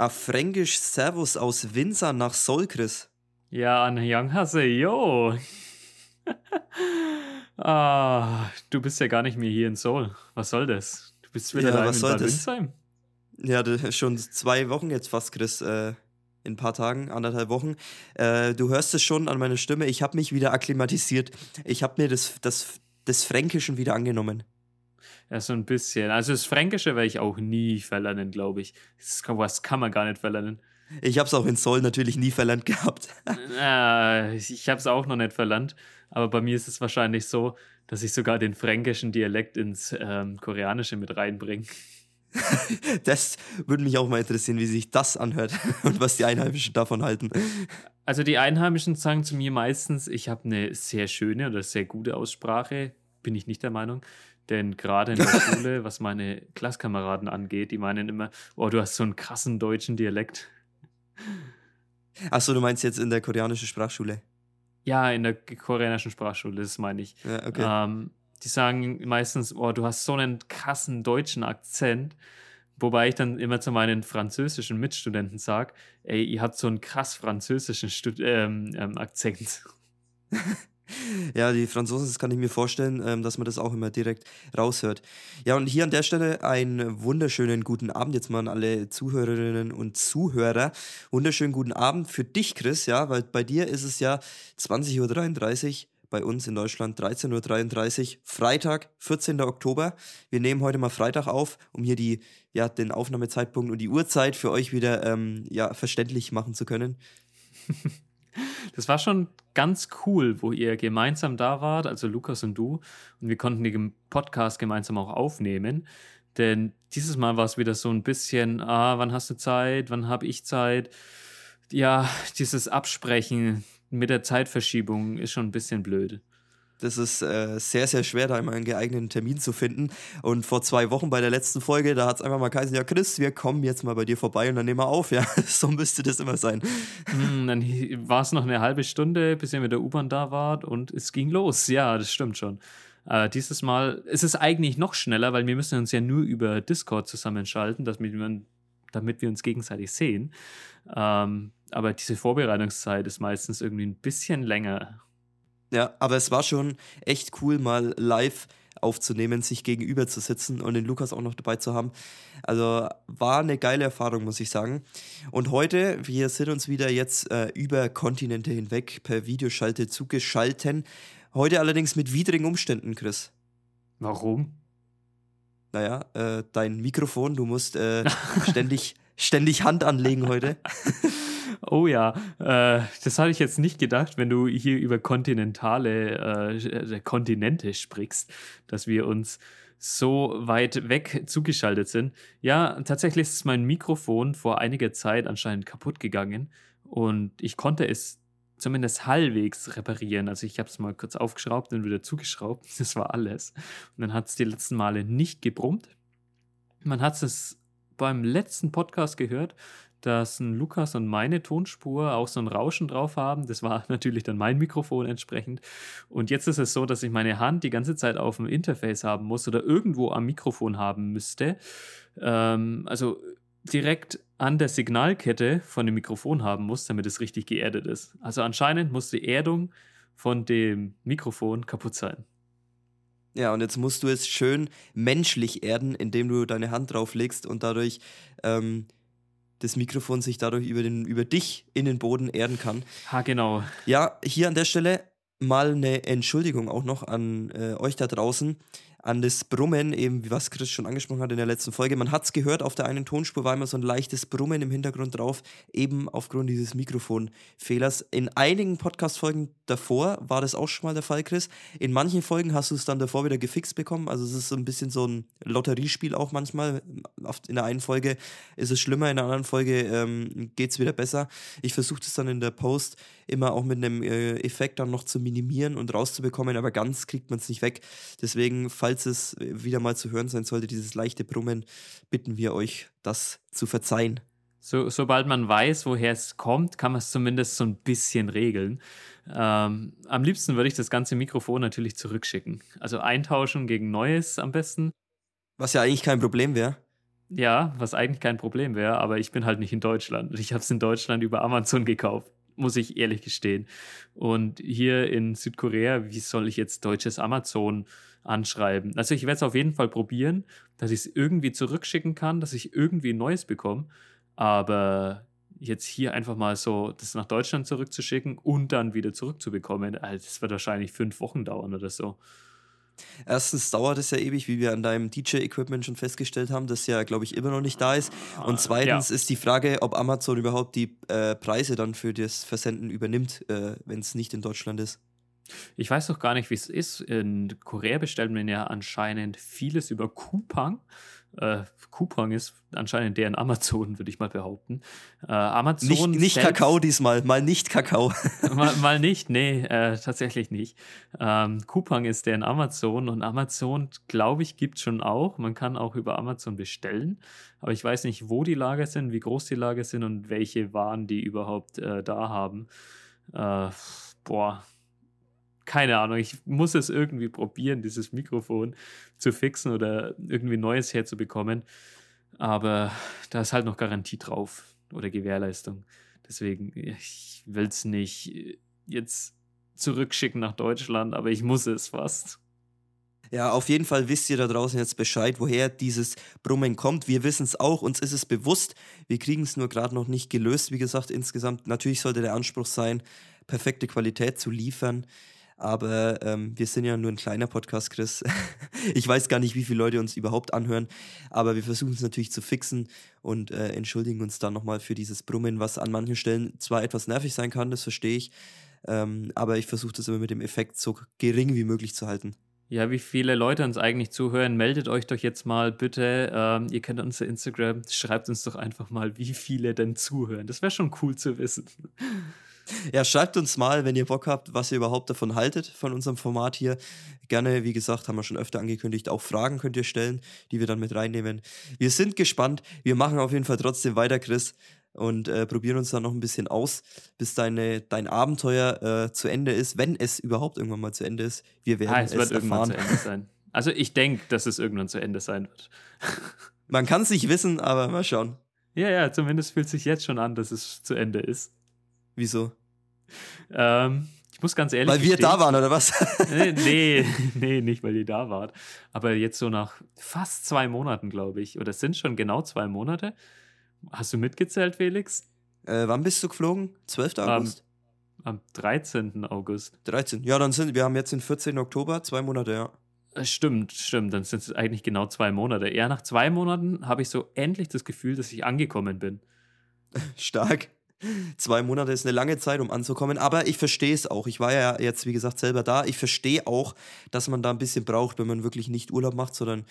A Fränkisch Servus aus Windsor nach Seoul, Chris. Ja, yo. ah, du bist ja gar nicht mehr hier in Seoul. Was soll das? Du bist wieder ja, was in soll das? Windsheim? Ja, schon zwei Wochen jetzt fast, Chris. Äh, in ein paar Tagen, anderthalb Wochen. Äh, du hörst es schon an meiner Stimme. Ich habe mich wieder akklimatisiert. Ich habe mir das, das, des Fränkischen wieder angenommen. Ja, so ein bisschen. Also das Fränkische werde ich auch nie verlernen, glaube ich. Das kann, was kann man gar nicht verlernen. Ich habe es auch in Seoul natürlich nie verlernt gehabt. äh, ich habe es auch noch nicht verlernt. Aber bei mir ist es wahrscheinlich so, dass ich sogar den fränkischen Dialekt ins ähm, Koreanische mit reinbringe. Das würde mich auch mal interessieren, wie sich das anhört und was die Einheimischen davon halten. Also die Einheimischen sagen zu mir meistens, ich habe eine sehr schöne oder sehr gute Aussprache. Bin ich nicht der Meinung. Denn gerade in der Schule, was meine Klasskameraden angeht, die meinen immer, oh, du hast so einen krassen deutschen Dialekt. Achso, du meinst jetzt in der koreanischen Sprachschule? Ja, in der koreanischen Sprachschule, das meine ich. Ja, okay. Ähm, die sagen meistens, oh, du hast so einen krassen deutschen Akzent. Wobei ich dann immer zu meinen französischen Mitstudenten sage, ey, ihr habt so einen krass französischen Stud ähm, ähm, Akzent. Ja, die Franzosen, das kann ich mir vorstellen, ähm, dass man das auch immer direkt raushört. Ja, und hier an der Stelle einen wunderschönen guten Abend jetzt mal an alle Zuhörerinnen und Zuhörer. Wunderschönen guten Abend für dich, Chris, ja, weil bei dir ist es ja 20.33 Uhr, bei uns in Deutschland 13.33 Uhr, Freitag, 14. Oktober. Wir nehmen heute mal Freitag auf, um hier die, ja, den Aufnahmezeitpunkt und die Uhrzeit für euch wieder ähm, ja, verständlich machen zu können. Das war schon ganz cool, wo ihr gemeinsam da wart, also Lukas und du, und wir konnten den Podcast gemeinsam auch aufnehmen. Denn dieses Mal war es wieder so ein bisschen, ah, wann hast du Zeit, wann habe ich Zeit? Ja, dieses Absprechen mit der Zeitverschiebung ist schon ein bisschen blöd. Das ist äh, sehr, sehr schwer, da immer einen geeigneten Termin zu finden. Und vor zwei Wochen bei der letzten Folge, da hat es einfach mal geheißen, ja Chris, wir kommen jetzt mal bei dir vorbei und dann nehmen wir auf. Ja, so müsste das immer sein. Mm, dann war es noch eine halbe Stunde, bis ihr mit der U-Bahn da wart und es ging los. Ja, das stimmt schon. Äh, dieses Mal ist es eigentlich noch schneller, weil wir müssen uns ja nur über Discord zusammenschalten, damit wir, damit wir uns gegenseitig sehen. Ähm, aber diese Vorbereitungszeit ist meistens irgendwie ein bisschen länger. Ja, aber es war schon echt cool, mal live aufzunehmen, sich gegenüber zu sitzen und den Lukas auch noch dabei zu haben. Also war eine geile Erfahrung, muss ich sagen. Und heute, wir sind uns wieder jetzt äh, über Kontinente hinweg per Videoschalte zugeschalten. Heute allerdings mit widrigen Umständen, Chris. Warum? Naja, äh, dein Mikrofon, du musst äh, ständig, ständig Hand anlegen heute. Oh ja, äh, das hatte ich jetzt nicht gedacht, wenn du hier über kontinentale äh, Kontinente sprichst, dass wir uns so weit weg zugeschaltet sind. Ja, tatsächlich ist mein Mikrofon vor einiger Zeit anscheinend kaputt gegangen und ich konnte es zumindest halbwegs reparieren. Also ich habe es mal kurz aufgeschraubt und wieder zugeschraubt. Das war alles. Und dann hat es die letzten Male nicht gebrummt. Man hat es beim letzten Podcast gehört, dass ein Lukas und meine Tonspur auch so ein Rauschen drauf haben. Das war natürlich dann mein Mikrofon entsprechend. Und jetzt ist es so, dass ich meine Hand die ganze Zeit auf dem Interface haben muss oder irgendwo am Mikrofon haben müsste. Ähm, also direkt an der Signalkette von dem Mikrofon haben muss, damit es richtig geerdet ist. Also anscheinend muss die Erdung von dem Mikrofon kaputt sein. Ja, und jetzt musst du es schön menschlich erden, indem du deine Hand drauflegst und dadurch ähm, das Mikrofon sich dadurch über, den, über dich in den Boden erden kann. Ha, genau. Ja, hier an der Stelle mal eine Entschuldigung auch noch an äh, euch da draußen an das Brummen, eben wie was Chris schon angesprochen hat in der letzten Folge. Man hat es gehört, auf der einen Tonspur war immer so ein leichtes Brummen im Hintergrund drauf, eben aufgrund dieses Mikrofonfehlers. In einigen Podcast-Folgen davor war das auch schon mal der Fall, Chris. In manchen Folgen hast du es dann davor wieder gefixt bekommen. Also es ist so ein bisschen so ein Lotteriespiel auch manchmal. In der einen Folge ist es schlimmer, in der anderen Folge ähm, geht es wieder besser. Ich versuche das dann in der Post immer auch mit einem äh, Effekt dann noch zu minimieren und rauszubekommen, aber ganz kriegt man es nicht weg. Deswegen, falls es wieder mal zu hören sein sollte, dieses leichte Brummen, bitten wir euch, das zu verzeihen. So, sobald man weiß, woher es kommt, kann man es zumindest so ein bisschen regeln. Ähm, am liebsten würde ich das ganze Mikrofon natürlich zurückschicken. Also eintauschen gegen neues am besten. Was ja eigentlich kein Problem wäre. Ja, was eigentlich kein Problem wäre, aber ich bin halt nicht in Deutschland. Ich habe es in Deutschland über Amazon gekauft, muss ich ehrlich gestehen. Und hier in Südkorea, wie soll ich jetzt deutsches Amazon anschreiben? Also ich werde es auf jeden Fall probieren, dass ich es irgendwie zurückschicken kann, dass ich irgendwie Neues bekomme. Aber jetzt hier einfach mal so das nach Deutschland zurückzuschicken und dann wieder zurückzubekommen, also das wird wahrscheinlich fünf Wochen dauern oder so. Erstens dauert es ja ewig, wie wir an deinem DJ-Equipment schon festgestellt haben, das ja, glaube ich, immer noch nicht da ist. Und ah, zweitens ja. ist die Frage, ob Amazon überhaupt die äh, Preise dann für das Versenden übernimmt, äh, wenn es nicht in Deutschland ist. Ich weiß doch gar nicht, wie es ist. In Korea bestellt man ja anscheinend vieles über Coupang. Äh, Coupang ist anscheinend deren Amazon, würde ich mal behaupten. Äh, Amazon nicht, nicht Kakao diesmal, mal nicht Kakao. mal, mal, nicht, nee, äh, tatsächlich nicht. Ähm, Coupang ist deren Amazon und Amazon, glaube ich, gibt es schon auch. Man kann auch über Amazon bestellen, aber ich weiß nicht, wo die Lager sind, wie groß die Lager sind und welche Waren die überhaupt äh, da haben. Äh, boah, keine Ahnung, ich muss es irgendwie probieren, dieses Mikrofon zu fixen oder irgendwie Neues herzubekommen. Aber da ist halt noch Garantie drauf oder Gewährleistung. Deswegen, ich will es nicht jetzt zurückschicken nach Deutschland, aber ich muss es fast. Ja, auf jeden Fall wisst ihr da draußen jetzt Bescheid, woher dieses Brummen kommt. Wir wissen es auch, uns ist es bewusst. Wir kriegen es nur gerade noch nicht gelöst. Wie gesagt, insgesamt, natürlich sollte der Anspruch sein, perfekte Qualität zu liefern. Aber ähm, wir sind ja nur ein kleiner Podcast, Chris. ich weiß gar nicht, wie viele Leute uns überhaupt anhören. Aber wir versuchen es natürlich zu fixen und äh, entschuldigen uns dann nochmal für dieses Brummen, was an manchen Stellen zwar etwas nervig sein kann, das verstehe ich. Ähm, aber ich versuche das immer mit dem Effekt so gering wie möglich zu halten. Ja, wie viele Leute uns eigentlich zuhören, meldet euch doch jetzt mal bitte. Ähm, ihr kennt unser Instagram, schreibt uns doch einfach mal, wie viele denn zuhören. Das wäre schon cool zu wissen. Ja, schreibt uns mal, wenn ihr Bock habt, was ihr überhaupt davon haltet, von unserem Format hier. Gerne, wie gesagt, haben wir schon öfter angekündigt, auch Fragen könnt ihr stellen, die wir dann mit reinnehmen. Wir sind gespannt. Wir machen auf jeden Fall trotzdem weiter, Chris, und äh, probieren uns dann noch ein bisschen aus, bis deine, dein Abenteuer äh, zu Ende ist, wenn es überhaupt irgendwann mal zu Ende ist. Wir werden ah, es, es wird erfahren. irgendwann zu Ende sein. Also ich denke, dass es irgendwann zu Ende sein wird. Man kann es nicht wissen, aber mal schauen. Ja, ja, zumindest fühlt sich jetzt schon an, dass es zu Ende ist. Wieso? Ähm, ich muss ganz ehrlich Weil wir da waren, oder was? nee, nee, nicht, weil ihr da wart. Aber jetzt so nach fast zwei Monaten, glaube ich, oder es sind schon genau zwei Monate. Hast du mitgezählt, Felix? Äh, wann bist du geflogen? 12. August? Am, am 13. August. 13. Ja, dann sind wir haben jetzt den 14. Oktober, zwei Monate, ja. Äh, stimmt, stimmt. Dann sind es eigentlich genau zwei Monate. Ja, nach zwei Monaten habe ich so endlich das Gefühl, dass ich angekommen bin. Stark. Zwei Monate ist eine lange Zeit, um anzukommen, aber ich verstehe es auch. Ich war ja jetzt, wie gesagt, selber da. Ich verstehe auch, dass man da ein bisschen braucht, wenn man wirklich nicht Urlaub macht, sondern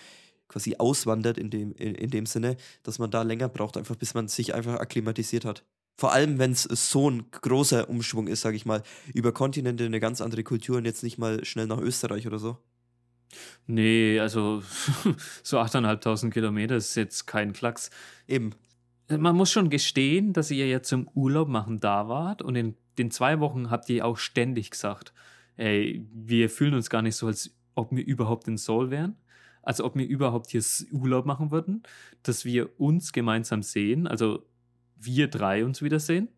quasi auswandert in dem, in, in dem Sinne, dass man da länger braucht, einfach bis man sich einfach akklimatisiert hat. Vor allem, wenn es so ein großer Umschwung ist, sage ich mal, über Kontinente eine ganz andere Kultur und jetzt nicht mal schnell nach Österreich oder so. Nee, also so 8.500 Kilometer ist jetzt kein Klacks. Eben man muss schon gestehen, dass ihr ja zum Urlaub machen da wart und in den zwei Wochen habt ihr auch ständig gesagt, ey, wir fühlen uns gar nicht so, als ob wir überhaupt in Seoul wären, als ob wir überhaupt hier Urlaub machen würden, dass wir uns gemeinsam sehen, also wir drei uns wiedersehen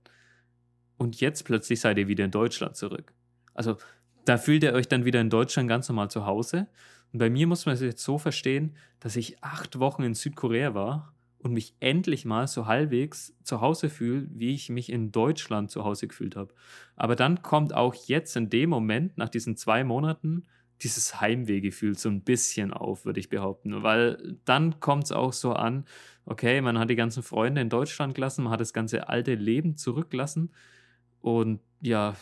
und jetzt plötzlich seid ihr wieder in Deutschland zurück. Also da fühlt ihr euch dann wieder in Deutschland ganz normal zu Hause. Und bei mir muss man es jetzt so verstehen, dass ich acht Wochen in Südkorea war und mich endlich mal so halbwegs zu Hause fühle, wie ich mich in Deutschland zu Hause gefühlt habe. Aber dann kommt auch jetzt in dem Moment, nach diesen zwei Monaten, dieses Heimwehgefühl so ein bisschen auf, würde ich behaupten. Weil dann kommt es auch so an, okay, man hat die ganzen Freunde in Deutschland gelassen, man hat das ganze alte Leben zurückgelassen. Und ja,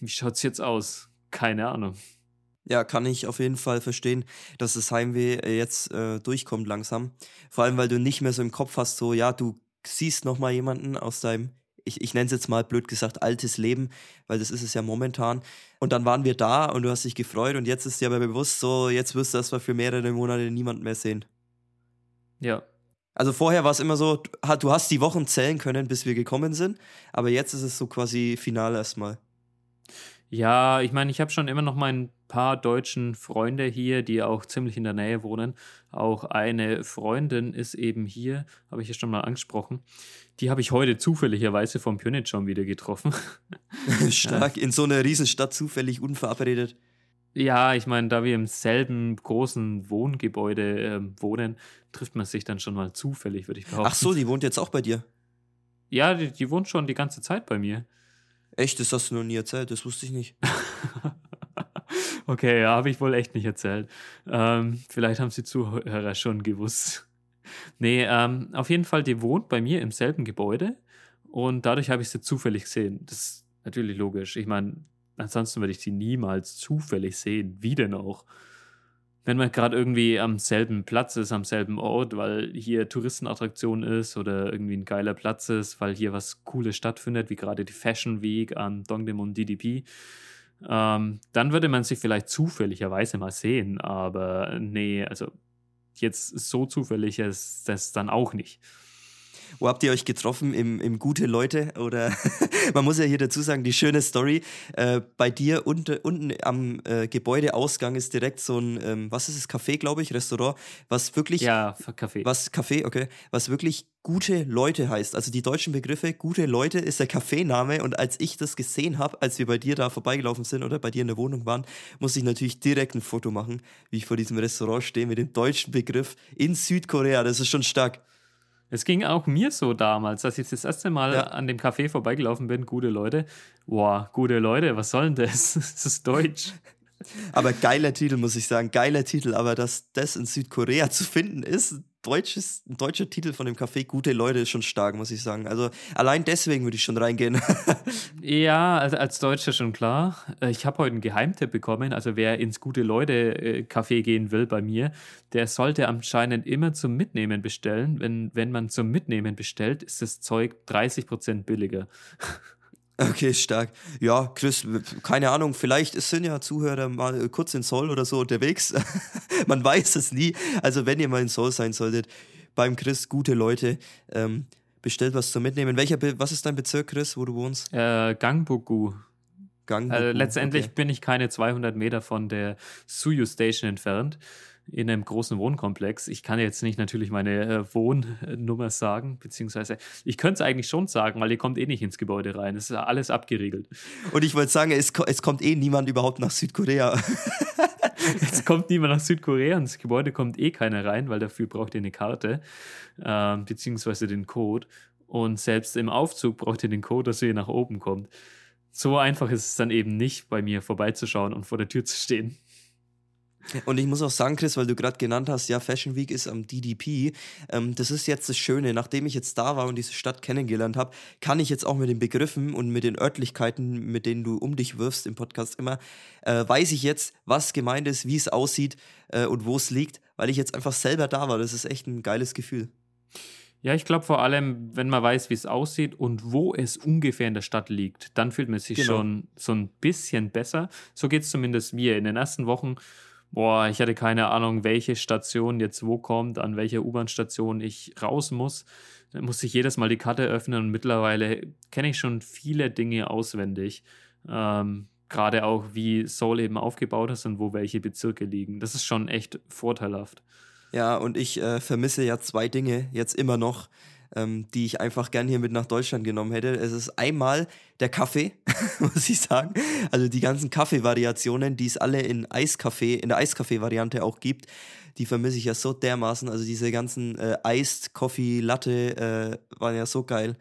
wie schaut es jetzt aus? Keine Ahnung. Ja, kann ich auf jeden Fall verstehen, dass das Heimweh äh, jetzt äh, durchkommt langsam. Vor allem, weil du nicht mehr so im Kopf hast, so, ja, du siehst nochmal jemanden aus deinem, ich, ich nenne es jetzt mal blöd gesagt, altes Leben, weil das ist es ja momentan. Und dann waren wir da und du hast dich gefreut und jetzt ist dir aber bewusst, so, jetzt wirst du erstmal für mehrere Monate niemanden mehr sehen. Ja. Also vorher war es immer so, du hast die Wochen zählen können, bis wir gekommen sind, aber jetzt ist es so quasi final erstmal. Ja, ich meine, ich habe schon immer noch meinen paar deutschen Freunde hier, die auch ziemlich in der Nähe wohnen. Auch eine Freundin ist eben hier, habe ich ja schon mal angesprochen. Die habe ich heute zufälligerweise vom Pionit schon wieder getroffen. Stark, in so einer Riesenstadt zufällig unverabredet. Ja, ich meine, da wir im selben großen Wohngebäude äh, wohnen, trifft man sich dann schon mal zufällig, würde ich behaupten. Ach so, die wohnt jetzt auch bei dir? Ja, die, die wohnt schon die ganze Zeit bei mir. Echt, das hast du noch nie erzählt, das wusste ich nicht. okay, ja, habe ich wohl echt nicht erzählt. Ähm, vielleicht haben sie Zuhörer schon gewusst. Nee, ähm, auf jeden Fall, die wohnt bei mir im selben Gebäude und dadurch habe ich sie zufällig gesehen. Das ist natürlich logisch. Ich meine, ansonsten würde ich sie niemals zufällig sehen. Wie denn auch? Wenn man gerade irgendwie am selben Platz ist, am selben Ort, weil hier Touristenattraktion ist oder irgendwie ein geiler Platz ist, weil hier was Cooles stattfindet, wie gerade die Fashion Week am Dongdaemun DDP, ähm, dann würde man sich vielleicht zufälligerweise mal sehen. Aber nee, also jetzt so zufällig ist das dann auch nicht. Wo habt ihr euch getroffen? Im, im Gute Leute? Oder man muss ja hier dazu sagen, die schöne Story. Äh, bei dir unten, unten am äh, Gebäudeausgang ist direkt so ein, ähm, was ist es, Café, glaube ich, Restaurant, was wirklich. Ja, Café. Was Café, okay. Was wirklich gute Leute heißt. Also die deutschen Begriffe, gute Leute ist der Kaffeename. Und als ich das gesehen habe, als wir bei dir da vorbeigelaufen sind oder bei dir in der Wohnung waren, musste ich natürlich direkt ein Foto machen, wie ich vor diesem Restaurant stehe mit dem deutschen Begriff in Südkorea. Das ist schon stark. Es ging auch mir so damals, als ich das erste Mal ja. an dem Café vorbeigelaufen bin. Gute Leute. Boah, gute Leute, was soll denn das? Das ist Deutsch. Aber geiler Titel, muss ich sagen. Geiler Titel. Aber dass das in Südkorea zu finden ist, deutsches, ein deutscher Titel von dem Café Gute Leute ist schon stark, muss ich sagen. Also allein deswegen würde ich schon reingehen. ja, also als Deutscher schon klar. Äh, ich habe heute einen Geheimtipp bekommen. Also wer ins Gute Leute äh, Café gehen will bei mir, der sollte anscheinend immer zum Mitnehmen bestellen. Wenn, wenn man zum Mitnehmen bestellt, ist das Zeug 30% billiger. Okay, stark. Ja, Chris, keine Ahnung, vielleicht sind ja Zuhörer mal kurz in Soul oder so unterwegs. Man weiß es nie. Also, wenn ihr mal in Soul sein solltet, beim Chris, gute Leute, ähm, bestellt was zum Mitnehmen. Welcher Be was ist dein Bezirk, Chris, wo du wohnst? Äh, Gangbuku. Gangbuku. Also, letztendlich okay. bin ich keine 200 Meter von der Suyu Station entfernt in einem großen Wohnkomplex. Ich kann jetzt nicht natürlich meine äh, Wohnnummer sagen, beziehungsweise ich könnte es eigentlich schon sagen, weil ihr kommt eh nicht ins Gebäude rein. Es ist alles abgeriegelt. Und ich wollte sagen, es, es kommt eh niemand überhaupt nach Südkorea. es kommt niemand nach Südkorea ins Gebäude kommt eh keiner rein, weil dafür braucht ihr eine Karte, äh, beziehungsweise den Code. Und selbst im Aufzug braucht ihr den Code, dass ihr nach oben kommt. So einfach ist es dann eben nicht, bei mir vorbeizuschauen und vor der Tür zu stehen. Und ich muss auch sagen, Chris, weil du gerade genannt hast, ja, Fashion Week ist am DDP. Ähm, das ist jetzt das Schöne. Nachdem ich jetzt da war und diese Stadt kennengelernt habe, kann ich jetzt auch mit den Begriffen und mit den Örtlichkeiten, mit denen du um dich wirfst im Podcast immer, äh, weiß ich jetzt, was gemeint ist, wie es aussieht äh, und wo es liegt, weil ich jetzt einfach selber da war. Das ist echt ein geiles Gefühl. Ja, ich glaube vor allem, wenn man weiß, wie es aussieht und wo es ungefähr in der Stadt liegt, dann fühlt man sich genau. schon so ein bisschen besser. So geht es zumindest mir. In den ersten Wochen boah, ich hatte keine Ahnung, welche Station jetzt wo kommt, an welcher U-Bahn-Station ich raus muss. Dann musste ich jedes Mal die Karte öffnen und mittlerweile kenne ich schon viele Dinge auswendig. Ähm, Gerade auch, wie Seoul eben aufgebaut ist und wo welche Bezirke liegen. Das ist schon echt vorteilhaft. Ja, und ich äh, vermisse ja zwei Dinge jetzt immer noch ähm, die ich einfach gern hier mit nach Deutschland genommen hätte. Es ist einmal der Kaffee, muss ich sagen. Also die ganzen Kaffeevariationen, die es alle in Eiskaffee, in der Eiskaffee-Variante auch gibt, die vermisse ich ja so dermaßen. Also diese ganzen äh, Iced Coffee Latte äh, waren ja so geil.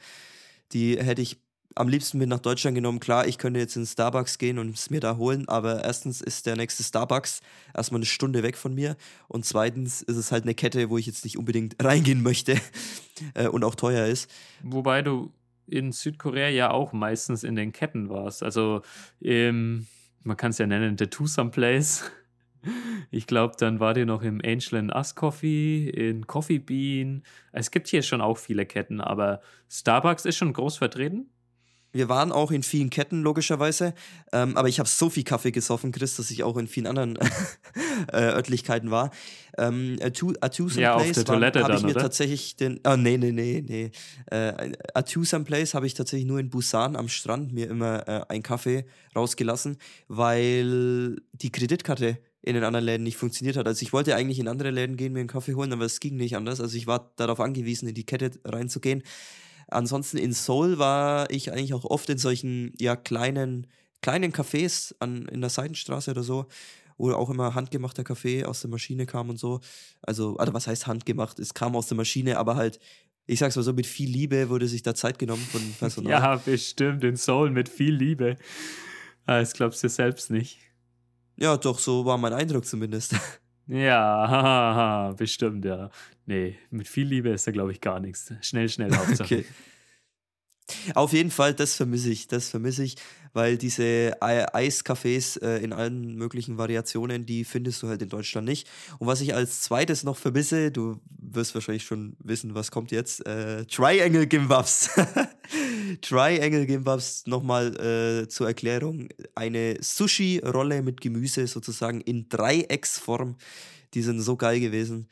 Die hätte ich am liebsten mit nach Deutschland genommen. Klar, ich könnte jetzt in Starbucks gehen und es mir da holen, aber erstens ist der nächste Starbucks erstmal eine Stunde weg von mir und zweitens ist es halt eine Kette, wo ich jetzt nicht unbedingt reingehen möchte äh, und auch teuer ist. Wobei du in Südkorea ja auch meistens in den Ketten warst. Also im, man kann es ja nennen, The Two Place. Ich glaube, dann war dir noch im Angel and Us Coffee, in Coffee Bean. Es gibt hier schon auch viele Ketten, aber Starbucks ist schon groß vertreten. Wir waren auch in vielen Ketten, logischerweise. Ähm, aber ich habe so viel Kaffee gesoffen, Chris, dass ich auch in vielen anderen äh, Örtlichkeiten war. Ähm, Atusan ja, Place habe ich mir oder? tatsächlich den. Oh, nee, nee, nee, nee. Äh, Atusan Place habe ich tatsächlich nur in Busan am Strand mir immer äh, einen Kaffee rausgelassen, weil die Kreditkarte in den anderen Läden nicht funktioniert hat. Also ich wollte eigentlich in andere Läden gehen, mir einen Kaffee holen, aber es ging nicht anders. Also ich war darauf angewiesen, in die Kette reinzugehen. Ansonsten in Seoul war ich eigentlich auch oft in solchen ja kleinen kleinen Cafés an, in der Seitenstraße oder so, wo auch immer handgemachter Kaffee aus der Maschine kam und so. Also, also was heißt handgemacht? Es kam aus der Maschine, aber halt, ich sag's mal so, mit viel Liebe wurde sich da Zeit genommen von Personal. ja, bestimmt, in Seoul mit viel Liebe. Ah, das glaubst du selbst nicht. Ja, doch, so war mein Eindruck zumindest. Ja, bestimmt, ja. Nee, mit viel Liebe ist da, glaube ich, gar nichts. Schnell, schnell, Hauptsache. Okay. Auf jeden Fall, das vermisse ich, das vermisse ich, weil diese Eiscafés äh, in allen möglichen Variationen, die findest du halt in Deutschland nicht. Und was ich als zweites noch vermisse, du wirst wahrscheinlich schon wissen, was kommt jetzt, äh, Triangle Gimbabs. Triangle Gimbabs, nochmal äh, zur Erklärung, eine Sushi-Rolle mit Gemüse sozusagen in Dreiecksform, die sind so geil gewesen,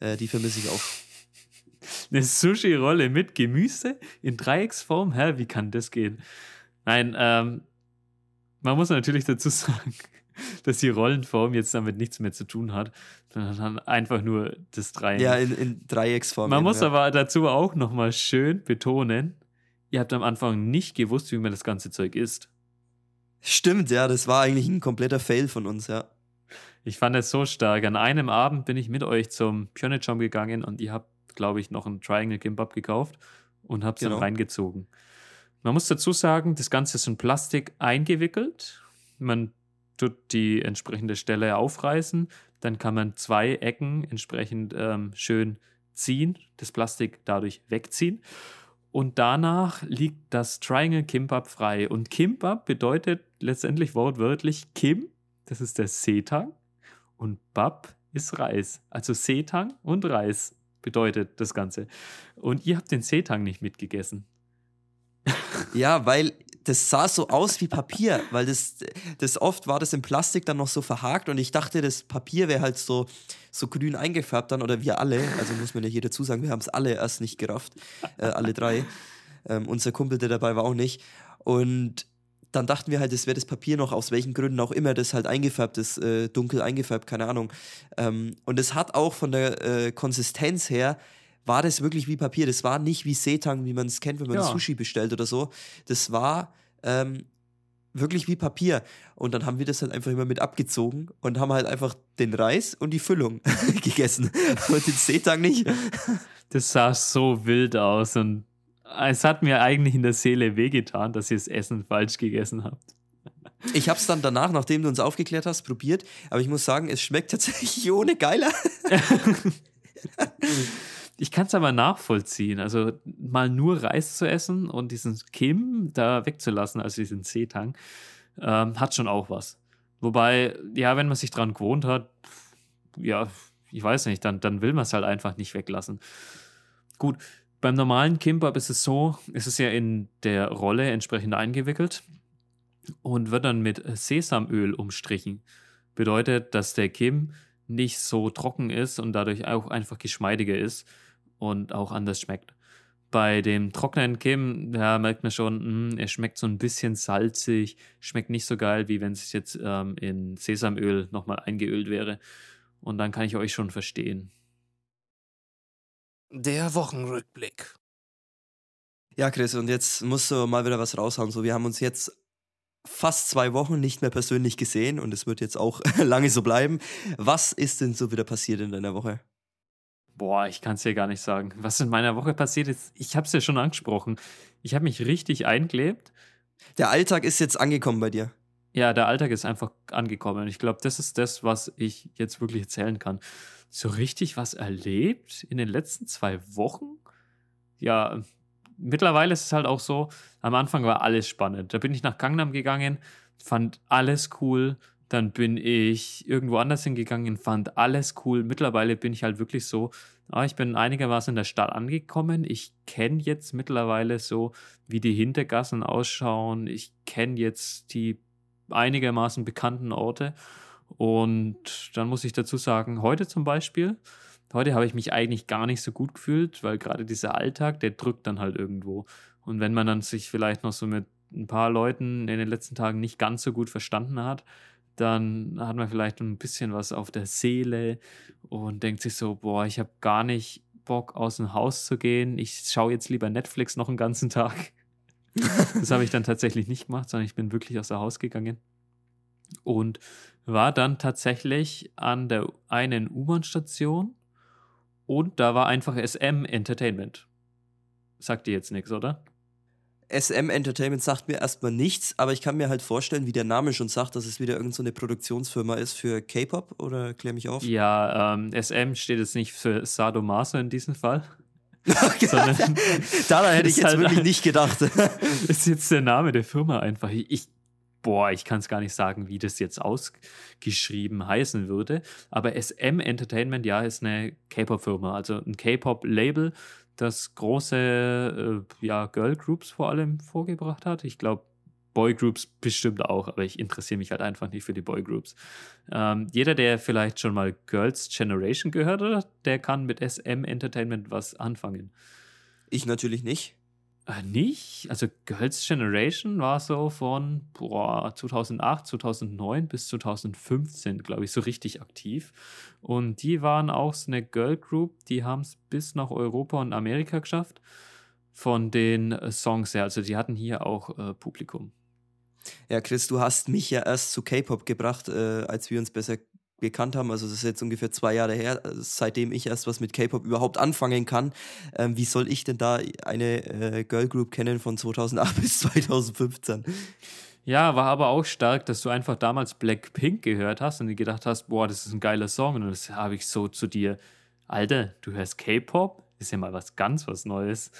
äh, die vermisse ich auch. Eine Sushi-Rolle mit Gemüse in Dreiecksform? Hä, wie kann das gehen? Nein, ähm, man muss natürlich dazu sagen, dass die Rollenform jetzt damit nichts mehr zu tun hat, sondern einfach nur das Dreieck. Ja, in, in Dreiecksform. Man muss ja. aber dazu auch nochmal schön betonen, ihr habt am Anfang nicht gewusst, wie man das ganze Zeug isst. Stimmt, ja, das war eigentlich ein kompletter Fail von uns, ja. Ich fand es so stark. An einem Abend bin ich mit euch zum Pyeongchang gegangen und ihr habt glaube ich, noch ein Triangle Gimbab gekauft und habe es genau. dann reingezogen. Man muss dazu sagen, das Ganze ist in Plastik eingewickelt. Man tut die entsprechende Stelle aufreißen, dann kann man zwei Ecken entsprechend ähm, schön ziehen, das Plastik dadurch wegziehen. Und danach liegt das Triangle Kimbab frei. Und Kimbab bedeutet letztendlich wortwörtlich Kim, das ist der Setang, und Bab ist Reis. Also Setang und Reis bedeutet das Ganze. Und ihr habt den Seetang nicht mitgegessen. Ja, weil das sah so aus wie Papier, weil das, das oft war das in Plastik dann noch so verhakt und ich dachte, das Papier wäre halt so, so grün eingefärbt dann oder wir alle, also muss mir ja hier dazu sagen, wir haben es alle erst nicht gerafft, äh, alle drei. Ähm, unser Kumpel, der dabei war, auch nicht. Und dann dachten wir halt, es wäre das Papier noch, aus welchen Gründen auch immer, das halt eingefärbt ist, äh, dunkel eingefärbt, keine Ahnung. Ähm, und es hat auch von der äh, Konsistenz her, war das wirklich wie Papier. Das war nicht wie Seetang, wie man es kennt, wenn man ja. Sushi bestellt oder so. Das war ähm, wirklich wie Papier. Und dann haben wir das halt einfach immer mit abgezogen und haben halt einfach den Reis und die Füllung gegessen. Und den Seetang nicht. Das sah so wild aus und es hat mir eigentlich in der Seele wehgetan, dass ihr das Essen falsch gegessen habt. Ich habe es dann danach, nachdem du uns aufgeklärt hast, probiert, aber ich muss sagen, es schmeckt tatsächlich ohne geiler. ich kann es aber nachvollziehen. Also mal nur Reis zu essen und diesen Kim da wegzulassen, also diesen Seetang, ähm, hat schon auch was. Wobei, ja, wenn man sich dran gewohnt hat, ja, ich weiß nicht, dann, dann will man es halt einfach nicht weglassen. Gut, beim normalen Kimbab ist es so, ist es ja in der Rolle entsprechend eingewickelt und wird dann mit Sesamöl umstrichen. Bedeutet, dass der Kim nicht so trocken ist und dadurch auch einfach geschmeidiger ist und auch anders schmeckt. Bei dem trockenen Kim, da merkt man schon, mh, hm, er schmeckt so ein bisschen salzig, schmeckt nicht so geil, wie wenn es jetzt ähm, in Sesamöl nochmal eingeölt wäre. Und dann kann ich euch schon verstehen. Der Wochenrückblick. Ja, Chris, und jetzt musst du mal wieder was raushauen. So, wir haben uns jetzt fast zwei Wochen nicht mehr persönlich gesehen und es wird jetzt auch lange so bleiben. Was ist denn so wieder passiert in deiner Woche? Boah, ich kann es dir gar nicht sagen. Was in meiner Woche passiert ist, ich habe es ja schon angesprochen. Ich habe mich richtig eingelebt. Der Alltag ist jetzt angekommen bei dir. Ja, der Alltag ist einfach angekommen. Ich glaube, das ist das, was ich jetzt wirklich erzählen kann so richtig was erlebt in den letzten zwei Wochen? Ja, mittlerweile ist es halt auch so, am Anfang war alles spannend. Da bin ich nach Gangnam gegangen, fand alles cool. Dann bin ich irgendwo anders hingegangen, fand alles cool. Mittlerweile bin ich halt wirklich so, Ah, ich bin einigermaßen in der Stadt angekommen. Ich kenne jetzt mittlerweile so, wie die Hintergassen ausschauen. Ich kenne jetzt die einigermaßen bekannten Orte. Und dann muss ich dazu sagen, heute zum Beispiel, heute habe ich mich eigentlich gar nicht so gut gefühlt, weil gerade dieser Alltag, der drückt dann halt irgendwo. Und wenn man dann sich vielleicht noch so mit ein paar Leuten in den letzten Tagen nicht ganz so gut verstanden hat, dann hat man vielleicht ein bisschen was auf der Seele und denkt sich so, boah, ich habe gar nicht Bock aus dem Haus zu gehen. Ich schaue jetzt lieber Netflix noch einen ganzen Tag. das habe ich dann tatsächlich nicht gemacht, sondern ich bin wirklich aus dem Haus gegangen und war dann tatsächlich an der einen U-Bahn-Station und da war einfach SM Entertainment. Sagt dir jetzt nichts, oder? SM Entertainment sagt mir erstmal nichts, aber ich kann mir halt vorstellen, wie der Name schon sagt, dass es wieder irgendeine so Produktionsfirma ist für K-Pop oder klär mich auf? Ja, ähm, SM steht jetzt nicht für Sadomaso in diesem Fall. Daran hätte ich jetzt halt, wirklich nicht gedacht. ist jetzt der Name der Firma einfach. Ich, boah, ich kann es gar nicht sagen, wie das jetzt ausgeschrieben heißen würde. Aber SM Entertainment, ja, ist eine K-Pop-Firma, also ein K-Pop-Label das große äh, ja, Girl Groups vor allem vorgebracht hat. Ich glaube, Boy Groups bestimmt auch, aber ich interessiere mich halt einfach nicht für die Boy Groups. Ähm, jeder, der vielleicht schon mal Girls Generation gehört hat, der kann mit SM Entertainment was anfangen. Ich natürlich nicht. Äh, nicht? Also Girls Generation war so von boah, 2008, 2009 bis 2015, glaube ich, so richtig aktiv. Und die waren auch so eine Girl Group, die haben es bis nach Europa und Amerika geschafft von den äh, Songs her. Also die hatten hier auch äh, Publikum. Ja, Chris, du hast mich ja erst zu K-Pop gebracht, äh, als wir uns besser gekannt haben. Also das ist jetzt ungefähr zwei Jahre her, seitdem ich erst was mit K-Pop überhaupt anfangen kann. Ähm, wie soll ich denn da eine äh, Girl Group kennen von 2008 bis 2015? Ja, war aber auch stark, dass du einfach damals Blackpink gehört hast und gedacht hast, boah, das ist ein geiler Song. Und das habe ich so zu dir, Alter, du hörst K-Pop? Ist ja mal was ganz was Neues.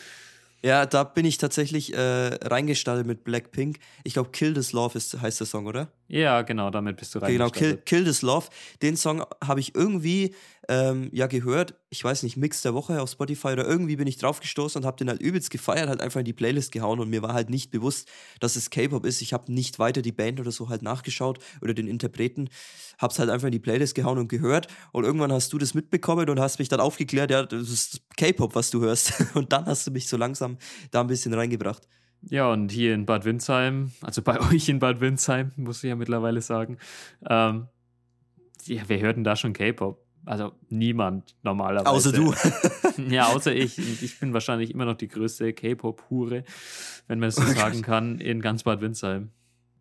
Ja, da bin ich tatsächlich äh, reingestartet mit Blackpink. Ich glaube, Kill This Love ist, heißt der Song, oder? Ja, genau, damit bist du reingestartet. Genau, Kill, Kill This Love. Den Song habe ich irgendwie ähm, ja gehört. Ich weiß nicht, Mix der Woche auf Spotify oder irgendwie bin ich drauf gestoßen und habe den halt übelst gefeiert, halt einfach in die Playlist gehauen und mir war halt nicht bewusst, dass es K-Pop ist. Ich habe nicht weiter die Band oder so halt nachgeschaut oder den Interpreten. Hab's halt einfach in die Playlist gehauen und gehört und irgendwann hast du das mitbekommen und hast mich dann aufgeklärt, ja, das ist K-Pop, was du hörst. Und dann hast du mich so langsam da ein bisschen reingebracht. Ja, und hier in Bad Windsheim, also bei euch in Bad Windsheim, muss ich ja mittlerweile sagen, ähm, ja, wer hört denn da schon K-Pop? Also niemand normalerweise. Außer du. ja, außer ich. Ich bin wahrscheinlich immer noch die größte K-Pop-Hure, wenn man es so sagen kann, in ganz Bad Windsheim.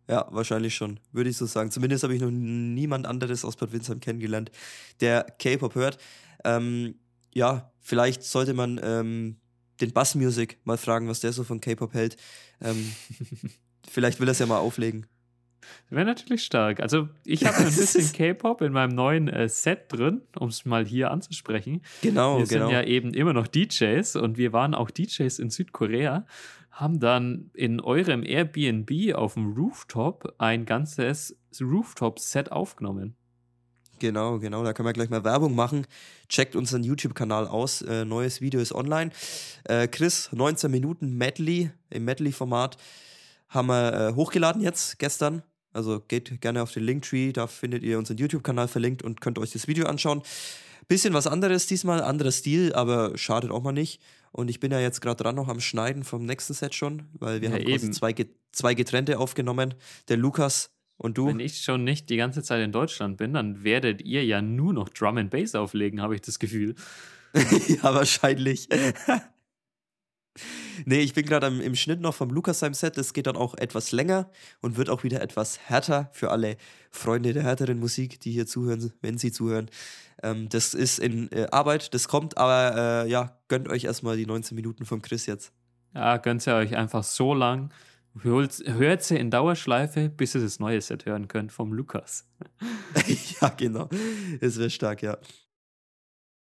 Ja, wahrscheinlich schon, würde ich so sagen. Zumindest habe ich noch niemand anderes aus Bad Windsheim kennengelernt, der K-Pop hört. Ähm, ja, vielleicht sollte man ähm, den Bass Music mal fragen, was der so von K-Pop hält. Ähm, vielleicht will er es ja mal auflegen. Wäre natürlich stark. Also, ich habe ein bisschen K-Pop in meinem neuen äh, Set drin, um es mal hier anzusprechen. Genau, wir genau. sind ja eben immer noch DJs und wir waren auch DJs in Südkorea, haben dann in eurem Airbnb auf dem Rooftop ein ganzes Rooftop-Set aufgenommen. Genau, genau. Da können wir gleich mal Werbung machen. Checkt unseren YouTube-Kanal aus. Äh, neues Video ist online. Äh, Chris, 19 Minuten Medley im Medley-Format haben wir äh, hochgeladen jetzt, gestern. Also geht gerne auf den Linktree, da findet ihr unseren YouTube-Kanal verlinkt und könnt euch das Video anschauen. Bisschen was anderes diesmal, anderer Stil, aber schadet auch mal nicht. Und ich bin ja jetzt gerade dran noch am Schneiden vom nächsten Set schon, weil wir ja, haben eben. zwei, zwei getrennte aufgenommen. Der Lukas und du? Wenn ich schon nicht die ganze Zeit in Deutschland bin, dann werdet ihr ja nur noch Drum and Bass auflegen, habe ich das Gefühl. ja, wahrscheinlich. Nee, ich bin gerade im Schnitt noch vom Lukas-Set. Das geht dann auch etwas länger und wird auch wieder etwas härter für alle Freunde der härteren Musik, die hier zuhören, wenn sie zuhören. Ähm, das ist in äh, Arbeit, das kommt, aber äh, ja, gönnt euch erstmal die 19 Minuten von Chris jetzt. Ja, gönnt ihr euch einfach so lang Hört sie in Dauerschleife, bis ihr das neue Set hören könnt vom Lukas. ja, genau. Es wäre stark, ja.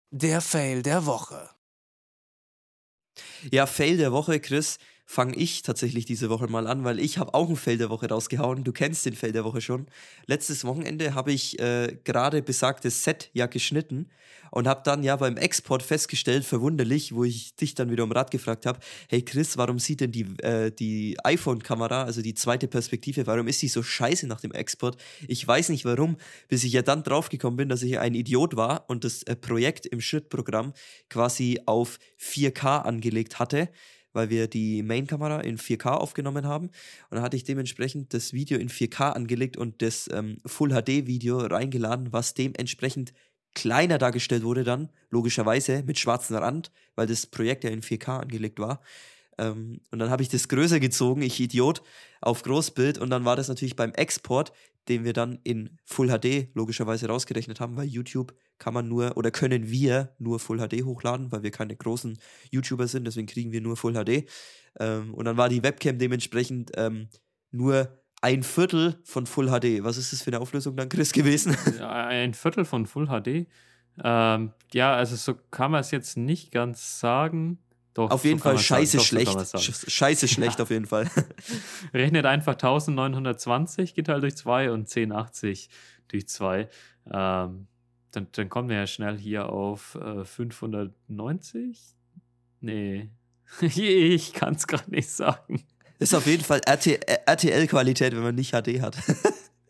Der Fail der Woche. Ja, Fail der Woche, Chris. Fange ich tatsächlich diese Woche mal an, weil ich habe auch einen Fail der Woche rausgehauen. Du kennst den Fail der Woche schon. Letztes Wochenende habe ich äh, gerade besagtes Set ja geschnitten und habe dann ja beim Export festgestellt, verwunderlich, wo ich dich dann wieder um Rat gefragt habe, hey Chris, warum sieht denn die, äh, die iPhone-Kamera, also die zweite Perspektive, warum ist sie so scheiße nach dem Export? Ich weiß nicht warum, bis ich ja dann draufgekommen bin, dass ich ein Idiot war und das äh, Projekt im Schrittprogramm quasi auf 4K angelegt hatte weil wir die Main-Kamera in 4K aufgenommen haben. Und dann hatte ich dementsprechend das Video in 4K angelegt und das ähm, Full-HD-Video reingeladen, was dementsprechend kleiner dargestellt wurde dann, logischerweise mit schwarzem Rand, weil das Projekt ja in 4K angelegt war. Ähm, und dann habe ich das größer gezogen, ich Idiot, auf Großbild und dann war das natürlich beim Export, den wir dann in Full HD logischerweise rausgerechnet haben, weil YouTube kann man nur oder können wir nur Full HD hochladen, weil wir keine großen YouTuber sind, deswegen kriegen wir nur Full HD. Ähm, und dann war die Webcam dementsprechend ähm, nur ein Viertel von Full HD. Was ist das für eine Auflösung dann, Chris, gewesen? ein Viertel von Full HD? Ähm, ja, also so kann man es jetzt nicht ganz sagen. Doch, auf jeden so Fall scheiße Doch, schlecht. So scheiße schlecht ja. auf jeden Fall. Rechnet einfach 1920 geteilt durch 2 und 1080 durch 2. Ähm, dann, dann kommen wir ja schnell hier auf äh, 590. Nee, ich kann es gerade nicht sagen. Ist auf jeden Fall RTL-Qualität, wenn man nicht HD hat.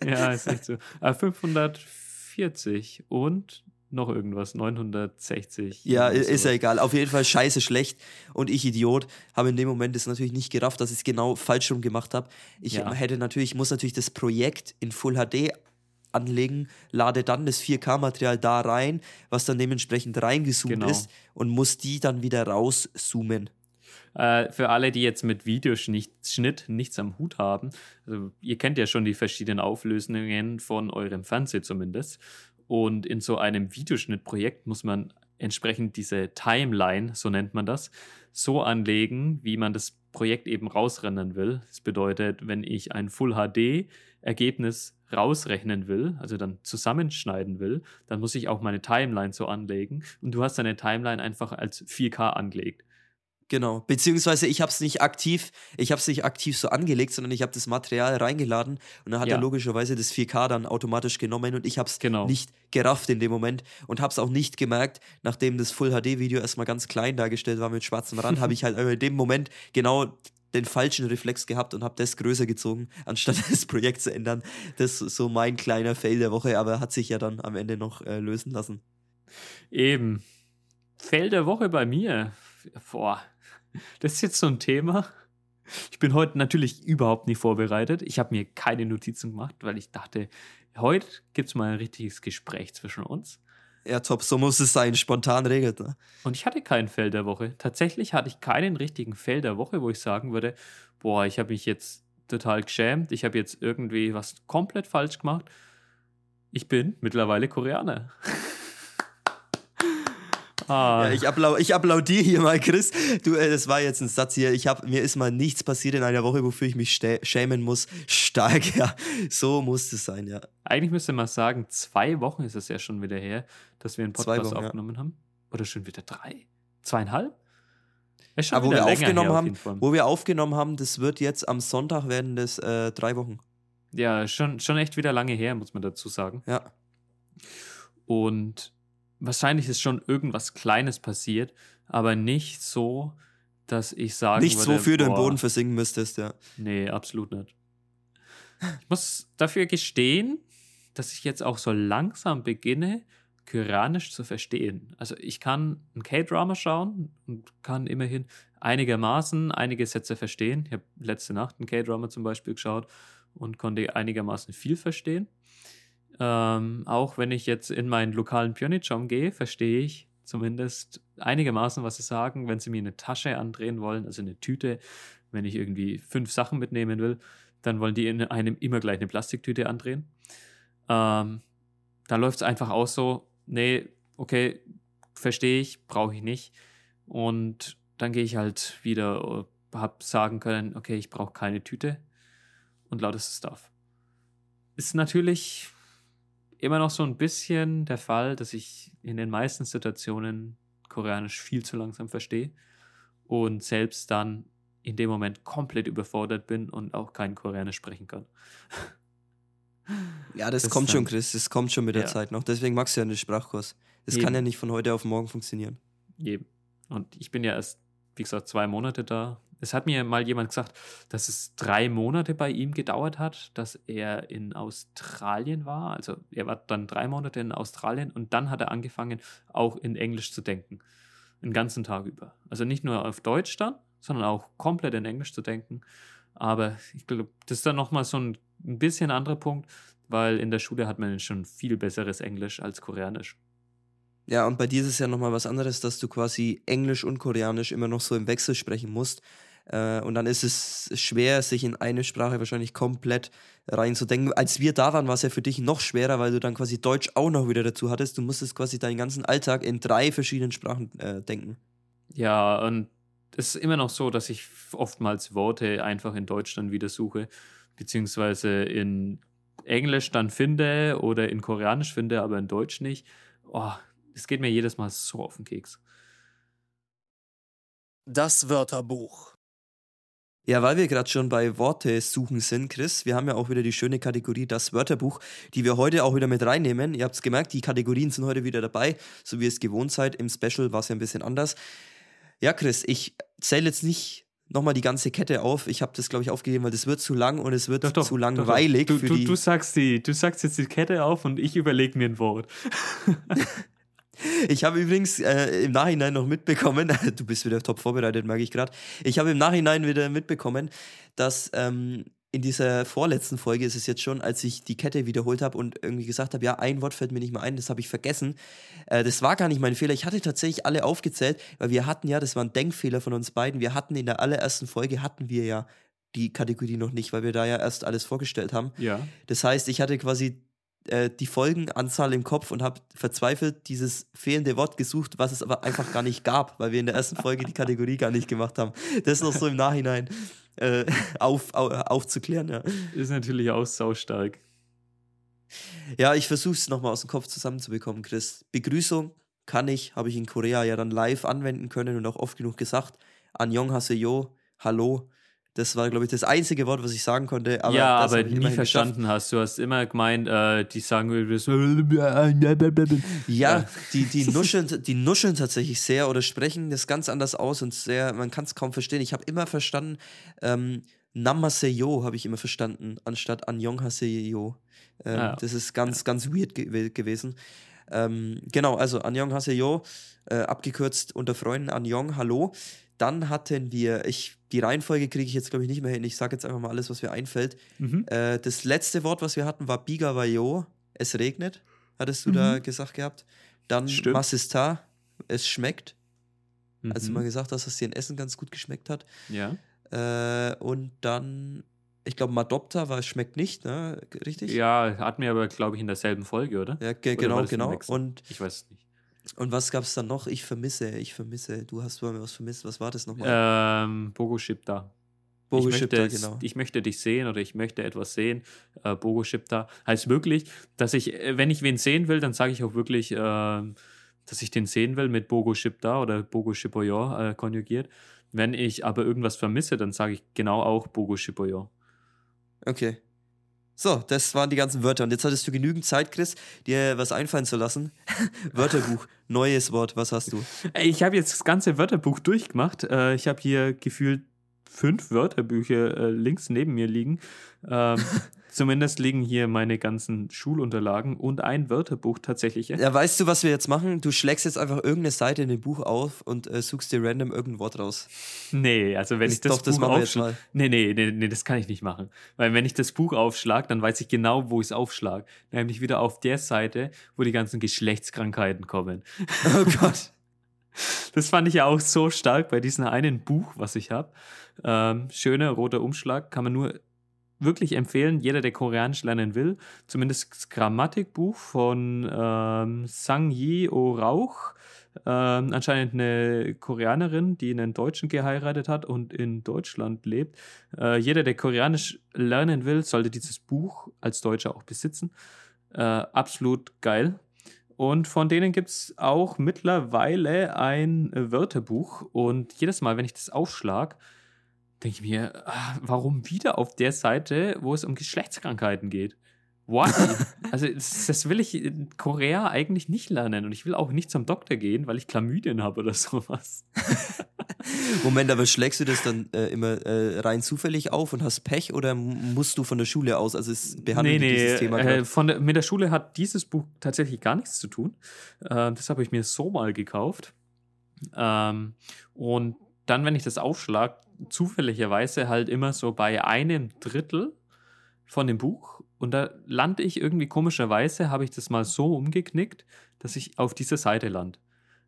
ja, ist echt so. Äh, 540 und noch irgendwas, 960. Ja, ist ja egal. Auf jeden Fall scheiße schlecht. Und ich, Idiot, habe in dem Moment das natürlich nicht gerafft, dass ich es genau falsch rum gemacht habe. Ich ja. hätte natürlich, muss natürlich das Projekt in Full HD anlegen, lade dann das 4K-Material da rein, was dann dementsprechend reingezoomt genau. ist und muss die dann wieder rauszoomen. Äh, für alle, die jetzt mit Videoschnitt nichts am Hut haben, also ihr kennt ja schon die verschiedenen Auflösungen von eurem Fernseher zumindest. Und in so einem Videoschnittprojekt muss man entsprechend diese Timeline, so nennt man das, so anlegen, wie man das Projekt eben rausrennen will. Das bedeutet, wenn ich ein Full HD Ergebnis rausrechnen will, also dann zusammenschneiden will, dann muss ich auch meine Timeline so anlegen. Und du hast deine Timeline einfach als 4K angelegt. Genau, beziehungsweise ich habe es nicht aktiv, ich habe es nicht aktiv so angelegt, sondern ich habe das Material reingeladen und dann hat ja. er logischerweise das 4K dann automatisch genommen und ich habe es genau. nicht gerafft in dem Moment und habe es auch nicht gemerkt, nachdem das Full HD Video erstmal ganz klein dargestellt war mit schwarzem Rand, habe ich halt in dem Moment genau den falschen Reflex gehabt und habe das größer gezogen, anstatt das Projekt zu ändern. Das ist so mein kleiner Fail der Woche, aber hat sich ja dann am Ende noch äh, lösen lassen. Eben. Fail der Woche bei mir. Boah, das ist jetzt so ein Thema. Ich bin heute natürlich überhaupt nicht vorbereitet. Ich habe mir keine Notizen gemacht, weil ich dachte, heute gibt es mal ein richtiges Gespräch zwischen uns. Ja, top, so muss es sein, spontan regelt. Ne? Und ich hatte keinen Fell der Woche. Tatsächlich hatte ich keinen richtigen Fell der Woche, wo ich sagen würde, boah, ich habe mich jetzt total geschämt, ich habe jetzt irgendwie was komplett falsch gemacht. Ich bin mittlerweile Koreaner. Ah. Ja, ich, applau ich applaudiere hier mal, Chris. Du, äh, das war jetzt ein Satz hier. Ich hab, mir ist mal nichts passiert in einer Woche, wofür ich mich schämen muss. Stark, ja. So muss es sein, ja. Eigentlich müsste man sagen, zwei Wochen ist es ja schon wieder her, dass wir einen Podcast Wochen, aufgenommen ja. haben. Oder schon wieder drei? Zweieinhalb? Ja, schon Aber wo wir aufgenommen haben, wo wir aufgenommen haben, das wird jetzt am Sonntag werden das äh, drei Wochen. Ja, schon, schon echt wieder lange her, muss man dazu sagen. Ja. Und wahrscheinlich ist schon irgendwas Kleines passiert, aber nicht so, dass ich sagen Nichts, würde, wofür boah, du im Boden versinken müsstest, ja. Nee, absolut nicht. Ich muss dafür gestehen, dass ich jetzt auch so langsam beginne, Kyranisch zu verstehen. Also ich kann ein K-Drama schauen und kann immerhin einigermaßen einige Sätze verstehen. Ich habe letzte Nacht ein K-Drama zum Beispiel geschaut und konnte einigermaßen viel verstehen. Ähm, auch wenn ich jetzt in meinen lokalen Pionitschom gehe, verstehe ich zumindest einigermaßen, was sie sagen, wenn sie mir eine Tasche andrehen wollen, also eine Tüte, wenn ich irgendwie fünf Sachen mitnehmen will, dann wollen die in einem immer gleich eine Plastiktüte andrehen. Ähm, da läuft es einfach auch so, nee, okay, verstehe ich, brauche ich nicht. Und dann gehe ich halt wieder, habe sagen können, okay, ich brauche keine Tüte und lautes Stuff. Ist natürlich immer noch so ein bisschen der Fall, dass ich in den meisten Situationen Koreanisch viel zu langsam verstehe und selbst dann in dem Moment komplett überfordert bin und auch kein Koreanisch sprechen kann. Ja, das, das kommt schon, Chris. Das kommt schon mit der ja. Zeit noch. Deswegen magst du ja einen Sprachkurs. Das Eben. kann ja nicht von heute auf morgen funktionieren. Eben. Und ich bin ja erst, wie gesagt, zwei Monate da. Es hat mir mal jemand gesagt, dass es drei Monate bei ihm gedauert hat, dass er in Australien war. Also er war dann drei Monate in Australien und dann hat er angefangen, auch in Englisch zu denken. Den ganzen Tag über. Also nicht nur auf Deutsch dann, sondern auch komplett in Englisch zu denken. Aber ich glaube, das ist dann nochmal so ein, ein bisschen anderer Punkt, weil in der Schule hat man schon viel besseres Englisch als Koreanisch. Ja, und bei dir ist es ja nochmal was anderes, dass du quasi Englisch und Koreanisch immer noch so im Wechsel sprechen musst. Äh, und dann ist es schwer, sich in eine Sprache wahrscheinlich komplett reinzudenken. Als wir da waren, war es ja für dich noch schwerer, weil du dann quasi Deutsch auch noch wieder dazu hattest. Du musstest quasi deinen ganzen Alltag in drei verschiedenen Sprachen äh, denken. Ja, und es ist immer noch so, dass ich oftmals Worte einfach in Deutsch dann wieder suche, beziehungsweise in Englisch dann finde oder in Koreanisch finde, aber in Deutsch nicht. Oh, es geht mir jedes Mal so auf den Keks. Das Wörterbuch. Ja, weil wir gerade schon bei Worte suchen sind, Chris, wir haben ja auch wieder die schöne Kategorie Das Wörterbuch, die wir heute auch wieder mit reinnehmen. Ihr habt es gemerkt, die Kategorien sind heute wieder dabei, so wie ihr es gewohnt seid. Im Special war es ja ein bisschen anders. Ja, Chris, ich zähle jetzt nicht nochmal die ganze Kette auf. Ich habe das, glaube ich, aufgegeben, weil das wird zu lang und es wird doch, doch, zu langweilig. Doch, du, du, du, sagst die, du sagst jetzt die Kette auf und ich überlege mir ein Wort. Ich habe übrigens äh, im Nachhinein noch mitbekommen, du bist wieder top vorbereitet, merke ich gerade. Ich habe im Nachhinein wieder mitbekommen, dass ähm, in dieser vorletzten Folge ist es jetzt schon, als ich die Kette wiederholt habe und irgendwie gesagt habe, ja, ein Wort fällt mir nicht mehr ein, das habe ich vergessen. Äh, das war gar nicht mein Fehler. Ich hatte tatsächlich alle aufgezählt, weil wir hatten ja, das war ein Denkfehler von uns beiden, wir hatten in der allerersten Folge, hatten wir ja die Kategorie noch nicht, weil wir da ja erst alles vorgestellt haben. Ja. Das heißt, ich hatte quasi äh, die Folgenanzahl im Kopf und habe verzweifelt dieses fehlende Wort gesucht, was es aber einfach gar nicht gab, weil wir in der ersten Folge die Kategorie gar nicht gemacht haben. Das noch so im Nachhinein äh, auf, auf, aufzuklären. Ja. Ist natürlich auch saustark. Ja, ich versuche es nochmal aus dem Kopf zusammenzubekommen, Chris. Begrüßung kann ich, habe ich in Korea ja dann live anwenden können und auch oft genug gesagt. Annyeong haseyo, hallo. Das war, glaube ich, das einzige Wort, was ich sagen konnte. Aber ja, aber nie verstanden geschafft. hast. Du hast immer gemeint, äh, die sagen. Ja, die, die, nuscheln, die nuscheln tatsächlich sehr oder sprechen das ganz anders aus und sehr, man kann es kaum verstehen. Ich habe immer verstanden, ähm, Namaseyo habe ich immer verstanden, anstatt Annyeonghaseyo. Ähm, ah, das ist ganz, ja. ganz weird ge gewesen. Ähm, genau, also Annyeonghaseyo, äh, abgekürzt unter Freunden, Annyeong, hallo. Dann hatten wir, ich, die Reihenfolge kriege ich jetzt, glaube ich, nicht mehr hin. Ich sage jetzt einfach mal alles, was mir einfällt. Mhm. Äh, das letzte Wort, was wir hatten, war Bigavayo. Es regnet, hattest du mhm. da gesagt gehabt. Dann Stimmt. Masista, es schmeckt. Mhm. Als du mal gesagt hast, dass dir ein Essen ganz gut geschmeckt hat. Ja. Äh, und dann, ich glaube, Madopta war, schmeckt nicht, ne? Richtig? Ja, hatten wir aber, glaube ich, in derselben Folge, oder? Ja, ge oder genau, genau. Und ich weiß es nicht. Und was gab es dann noch? Ich vermisse, ich vermisse. Du hast mal was vermisst. Was war das nochmal? Ähm, Bogo Shipta. Bogo ich Shipta, möchte, genau. Ich möchte dich sehen oder ich möchte etwas sehen. Äh, Bogo Shipta heißt wirklich, dass ich, äh, wenn ich wen sehen will, dann sage ich auch wirklich, äh, dass ich den sehen will mit Bogo Shipta oder Bogo Shipoyo äh, konjugiert. Wenn ich aber irgendwas vermisse, dann sage ich genau auch Bogo Shipoyo. Okay. So, das waren die ganzen Wörter. Und jetzt hattest du genügend Zeit, Chris, dir was einfallen zu lassen. Wörterbuch, neues Wort, was hast du? Ich habe jetzt das ganze Wörterbuch durchgemacht. Äh, ich habe hier gefühlt fünf Wörterbücher äh, links neben mir liegen. Ähm, Zumindest liegen hier meine ganzen Schulunterlagen und ein Wörterbuch tatsächlich. Ja, weißt du, was wir jetzt machen? Du schlägst jetzt einfach irgendeine Seite in dem Buch auf und äh, suchst dir random irgendein Wort raus. Nee, also wenn das ich das, doch, das Buch aufschlage. Nee, nee, nee, nee, das kann ich nicht machen. Weil wenn ich das Buch aufschlage, dann weiß ich genau, wo ich es aufschlage. Nämlich wieder auf der Seite, wo die ganzen Geschlechtskrankheiten kommen. Oh Gott. Das fand ich ja auch so stark bei diesem einen Buch, was ich habe. Ähm, schöner roter Umschlag, kann man nur wirklich empfehlen, jeder, der Koreanisch lernen will, zumindest das Grammatikbuch von ähm, Sang Yi Oh Rauch. Ähm, anscheinend eine Koreanerin, die einen Deutschen geheiratet hat und in Deutschland lebt. Äh, jeder, der Koreanisch lernen will, sollte dieses Buch als Deutscher auch besitzen. Äh, absolut geil. Und von denen gibt es auch mittlerweile ein Wörterbuch. Und jedes Mal, wenn ich das aufschlage, denke ich mir, ah, warum wieder auf der Seite, wo es um Geschlechtskrankheiten geht? Why? also das, das, will ich in Korea eigentlich nicht lernen und ich will auch nicht zum Doktor gehen, weil ich Chlamydien habe oder sowas. Moment, aber schlägst du das dann äh, immer äh, rein zufällig auf und hast Pech oder musst du von der Schule aus? Also es behandelt nee, nee, dieses Thema äh, von der, mit der Schule hat dieses Buch tatsächlich gar nichts zu tun. Äh, das habe ich mir so mal gekauft. Ähm, und dann, wenn ich das aufschlag, zufälligerweise halt immer so bei einem Drittel von dem Buch und da lande ich irgendwie komischerweise, habe ich das mal so umgeknickt, dass ich auf dieser Seite lande.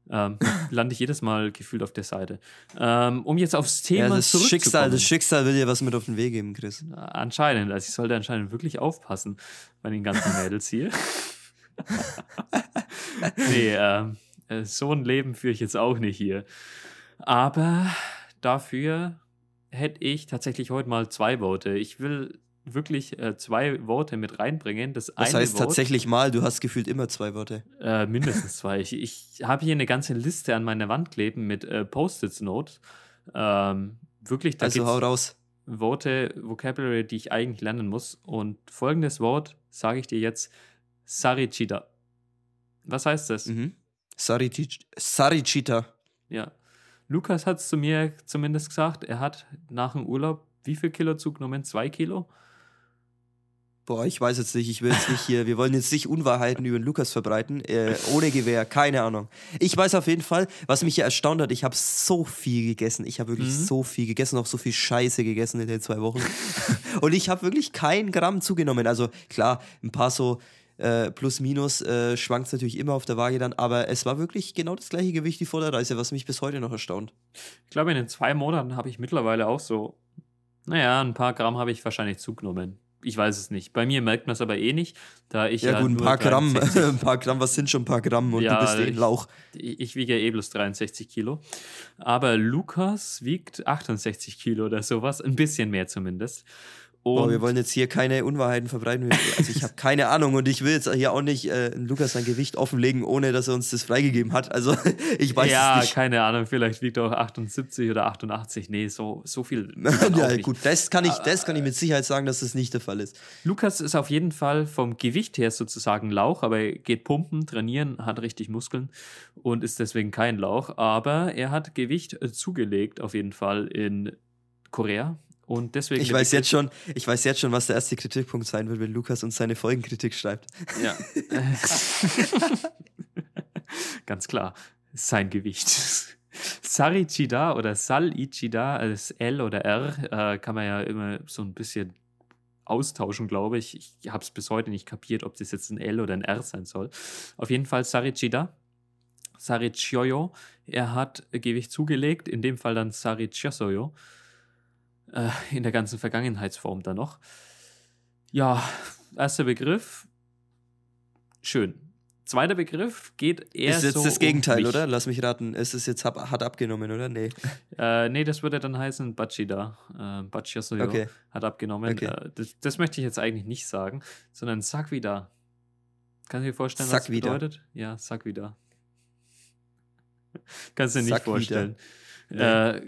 Ähm, lande ich jedes Mal gefühlt auf der Seite. Ähm, um jetzt aufs Thema ja, das Schicksal, das Schicksal will dir was mit auf den Weg geben, Chris. Anscheinend. Also ich sollte anscheinend wirklich aufpassen bei den ganzen Mädels hier. nee, ähm, äh, so ein Leben führe ich jetzt auch nicht hier. Aber dafür hätte ich tatsächlich heute mal zwei Worte. Ich will wirklich äh, zwei Worte mit reinbringen. Das, das heißt Wort, tatsächlich mal, du hast gefühlt immer zwei Worte. Äh, mindestens zwei. ich, ich habe hier eine ganze Liste an meiner Wand kleben mit äh, Post-its-Notes. Ähm, wirklich, da also hau raus. Worte, Vocabulary, die ich eigentlich lernen muss. Und folgendes Wort sage ich dir jetzt: Sarichita. Was heißt das? Mhm. Sarichita. Ja. Lukas hat es zu mir zumindest gesagt, er hat nach dem Urlaub wie viel Kilo zugenommen? Zwei Kilo? Boah, ich weiß jetzt nicht, ich will jetzt nicht hier, wir wollen jetzt nicht Unwahrheiten über den Lukas verbreiten, äh, ohne Gewehr, keine Ahnung. Ich weiß auf jeden Fall, was mich ja erstaunt hat, ich habe so viel gegessen, ich habe wirklich mhm. so viel gegessen, auch so viel Scheiße gegessen in den zwei Wochen. Und ich habe wirklich kein Gramm zugenommen, also klar, ein paar so äh, plus minus äh, schwankt es natürlich immer auf der Waage dann, aber es war wirklich genau das gleiche Gewicht wie vor der Reise, was mich bis heute noch erstaunt. Ich glaube, in den zwei Monaten habe ich mittlerweile auch so, naja, ein paar Gramm habe ich wahrscheinlich zugenommen ich weiß es nicht. Bei mir merkt man es aber eh nicht, da ich ja, ja gut, ein paar Gramm, ein paar Gramm, was sind schon ein paar Gramm und ja, du bist eh ein Lauch. Ich, ich wiege eh bloß 63 Kilo, aber Lukas wiegt 68 Kilo oder sowas, ein bisschen mehr zumindest. Und oh, wir wollen jetzt hier keine Unwahrheiten verbreiten. Also ich habe keine Ahnung und ich will jetzt hier auch nicht äh, Lukas sein Gewicht offenlegen, ohne dass er uns das freigegeben hat. Also ich weiß ja, es nicht. Ja, keine Ahnung, vielleicht wiegt er auch 78 oder 88. Nee, so, so viel. ja, gut, das kann, ich, das kann ich mit Sicherheit sagen, dass das nicht der Fall ist. Lukas ist auf jeden Fall vom Gewicht her sozusagen Lauch, aber er geht pumpen, trainieren, hat richtig Muskeln und ist deswegen kein Lauch. Aber er hat Gewicht äh, zugelegt, auf jeden Fall in Korea und deswegen. Ich weiß jetzt schon, ich weiß jetzt schon, was der erste Kritikpunkt sein wird, wenn Lukas uns seine Folgenkritik schreibt. Ja. Ganz klar. Sein Gewicht. Sarichida oder Salichida als L oder R äh, kann man ja immer so ein bisschen austauschen, glaube ich. Ich habe es bis heute nicht kapiert, ob das jetzt ein L oder ein R sein soll. Auf jeden Fall Sarichida. Sarichioyo. Er hat Gewicht zugelegt, in dem Fall dann Sarichiosoyo äh, in der ganzen Vergangenheitsform dann noch. Ja, erster Begriff, schön. Zweiter Begriff geht eher Ist jetzt so das Gegenteil, um oder? Lass mich raten. Ist es jetzt hab, hat abgenommen, oder? Nee. Äh, nee, das würde dann heißen Bachida. Äh, Bachiasoyo okay. hat abgenommen. Okay. Äh, das, das, möchte ich jetzt eigentlich nicht sagen, sondern sag wieder. Kannst du dir vorstellen, sag was das wieder. bedeutet? Ja, sag wieder. Kannst du dir nicht sag vorstellen. Äh,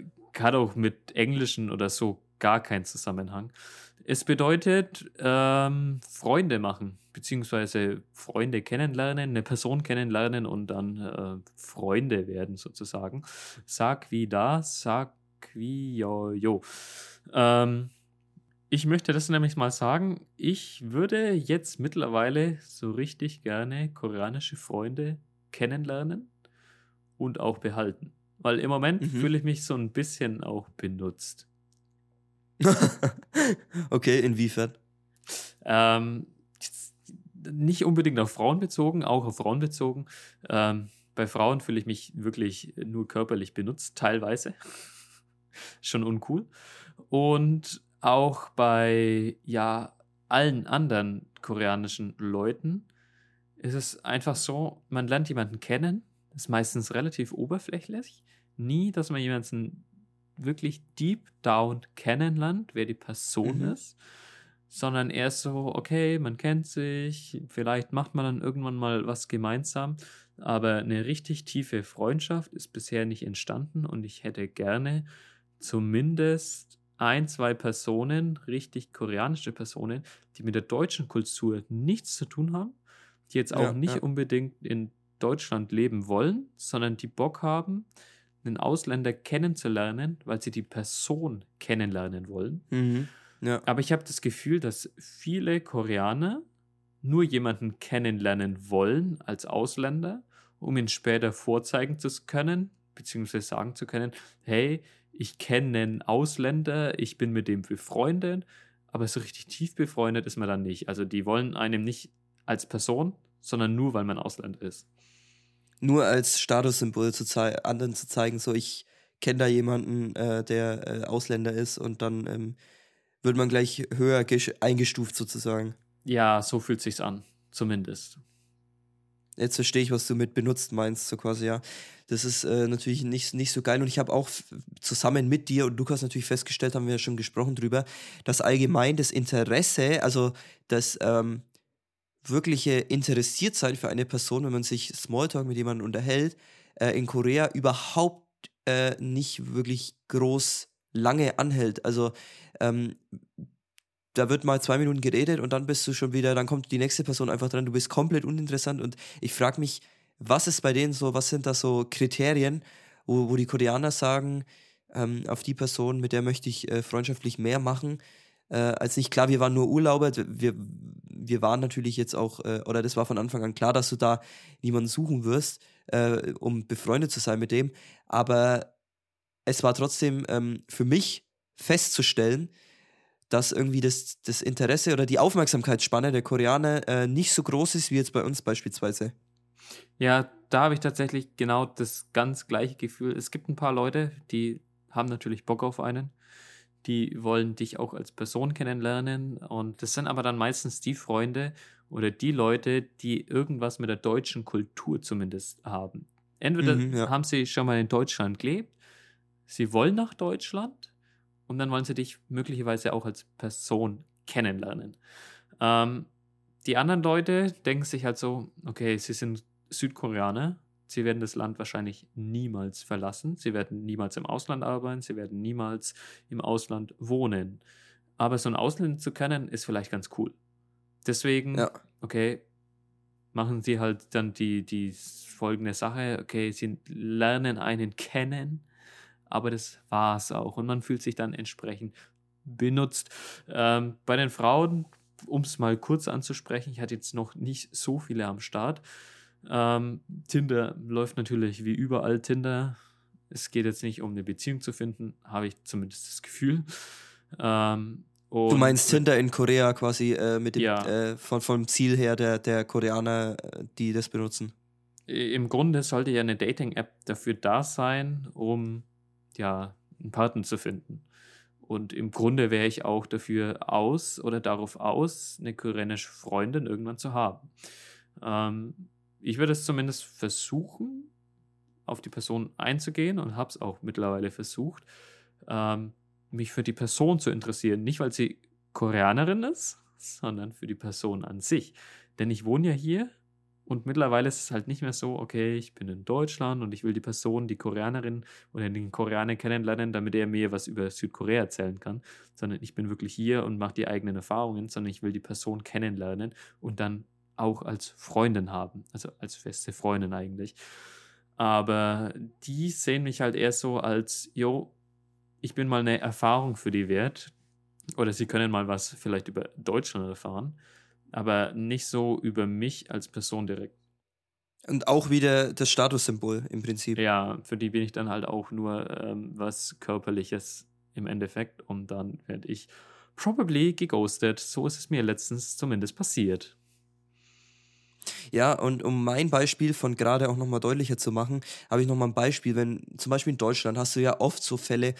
hat auch mit Englischen oder so gar keinen Zusammenhang. Es bedeutet ähm, Freunde machen, beziehungsweise Freunde kennenlernen, eine Person kennenlernen und dann äh, Freunde werden sozusagen. Sag wie da, sag wie jo, jo. Ähm, ich möchte das nämlich mal sagen. Ich würde jetzt mittlerweile so richtig gerne koreanische Freunde kennenlernen und auch behalten. Weil im Moment mhm. fühle ich mich so ein bisschen auch benutzt. okay, inwiefern? Ähm, nicht unbedingt auf Frauen bezogen, auch auf Frauen bezogen. Ähm, bei Frauen fühle ich mich wirklich nur körperlich benutzt, teilweise. Schon uncool. Und auch bei ja allen anderen koreanischen Leuten ist es einfach so, man lernt jemanden kennen, ist meistens relativ oberflächlich. Nie, dass man jemanden wirklich deep down kennenlernt, wer die Person mhm. ist, sondern eher so, okay, man kennt sich, vielleicht macht man dann irgendwann mal was gemeinsam, aber eine richtig tiefe Freundschaft ist bisher nicht entstanden und ich hätte gerne zumindest ein, zwei Personen, richtig koreanische Personen, die mit der deutschen Kultur nichts zu tun haben, die jetzt auch Ja, nicht ja. unbedingt in Deutschland leben wollen, sondern die Bock haben, einen Ausländer kennenzulernen, weil sie die Person kennenlernen wollen. Mhm. Ja. Aber ich habe das Gefühl, dass viele Koreaner nur jemanden kennenlernen wollen als Ausländer, um ihn später vorzeigen zu können, beziehungsweise sagen zu können, hey, ich kenne einen Ausländer, ich bin mit dem befreundet, aber so richtig tief befreundet ist man dann nicht. Also die wollen einem nicht als Person, sondern nur, weil man Ausländer ist. Nur als Statussymbol zu anderen zu zeigen, so ich kenne da jemanden, äh, der äh, Ausländer ist und dann ähm, wird man gleich höher eingestuft sozusagen. Ja, so fühlt sich's an, zumindest. Jetzt verstehe ich, was du mit benutzt meinst, so quasi, ja. Das ist äh, natürlich nicht, nicht so geil. Und ich habe auch zusammen mit dir und Lukas natürlich festgestellt, haben wir ja schon gesprochen drüber, dass allgemein das Interesse, also das ähm, wirkliche Interessiertsein für eine Person, wenn man sich Smalltalk mit jemandem unterhält, äh, in Korea überhaupt äh, nicht wirklich groß lange anhält. Also ähm, da wird mal zwei Minuten geredet und dann bist du schon wieder, dann kommt die nächste Person einfach dran, du bist komplett uninteressant und ich frage mich, was ist bei denen so, was sind da so Kriterien, wo, wo die Koreaner sagen, ähm, auf die Person, mit der möchte ich äh, freundschaftlich mehr machen, äh, als nicht. Klar, wir waren nur Urlauber, wir, wir waren natürlich jetzt auch, äh, oder das war von Anfang an klar, dass du da niemanden suchen wirst, äh, um befreundet zu sein mit dem, aber es war trotzdem ähm, für mich festzustellen, dass irgendwie das, das Interesse oder die Aufmerksamkeitsspanne der Koreaner äh, nicht so groß ist wie jetzt bei uns beispielsweise. Ja, da habe ich tatsächlich genau das ganz gleiche Gefühl. Es gibt ein paar Leute, die haben natürlich Bock auf einen. Die wollen dich auch als Person kennenlernen. Und das sind aber dann meistens die Freunde oder die Leute, die irgendwas mit der deutschen Kultur zumindest haben. Entweder Mhm, ja. haben sie schon mal in Deutschland gelebt, sie wollen nach Deutschland und dann wollen sie dich möglicherweise auch als Person kennenlernen. Ähm, die anderen Leute denken sich halt so, okay, sie sind Südkoreaner, sie werden das Land wahrscheinlich niemals verlassen, sie werden niemals im Ausland arbeiten, sie werden niemals im Ausland wohnen. Aber so ein Ausland zu kennen, ist vielleicht ganz cool. Deswegen, Ja. okay, machen sie halt dann die, die folgende Sache, okay, sie lernen einen kennen, aber das war's auch. Und man fühlt sich dann entsprechend benutzt. Ähm, bei den Frauen, um es mal kurz anzusprechen, ich hatte jetzt noch nicht so viele am Start. Ähm, Tinder läuft natürlich wie überall Tinder. Es geht jetzt nicht um eine Beziehung zu finden, habe ich zumindest das Gefühl. Ähm, Du meinst Tinder in Korea quasi äh, mit dem Ja. äh, von, vom Ziel her der, der Koreaner, äh, die das benutzen. Im Grunde sollte ja eine Dating-App dafür da sein, um ja einen Partner zu finden. Und im Grunde wäre ich auch dafür aus oder darauf aus, eine koreanische Freundin irgendwann zu haben. Ähm, ich würde es zumindest versuchen, auf die Person einzugehen und habe es auch mittlerweile versucht, ähm, mich für die Person zu interessieren. Nicht, weil sie Koreanerin ist, sondern für die Person an sich. Denn ich wohne ja hier und mittlerweile ist es halt nicht mehr so, okay, ich bin in Deutschland und ich will die Person, die Koreanerin oder den Koreaner kennenlernen, damit er mir was über Südkorea erzählen kann, sondern ich bin wirklich hier und mache die eigenen Erfahrungen, sondern ich will die Person kennenlernen und dann auch als Freundin haben, also als feste Freundin eigentlich. Aber die sehen mich halt eher so als, yo, ich bin mal eine Erfahrung für die wert. Oder sie können mal was vielleicht über Deutschland erfahren, aber nicht so über mich als Person direkt. Und auch wieder das Statussymbol im Prinzip. Ja, für die bin ich dann halt auch nur ähm, was Körperliches im Endeffekt und dann werde ich probably geghostet. So ist es mir letztens zumindest passiert. Ja, und um mein Beispiel von gerade auch nochmal deutlicher zu machen, habe ich nochmal ein Beispiel. Wenn zum Beispiel in Deutschland hast du ja oft so Fälle,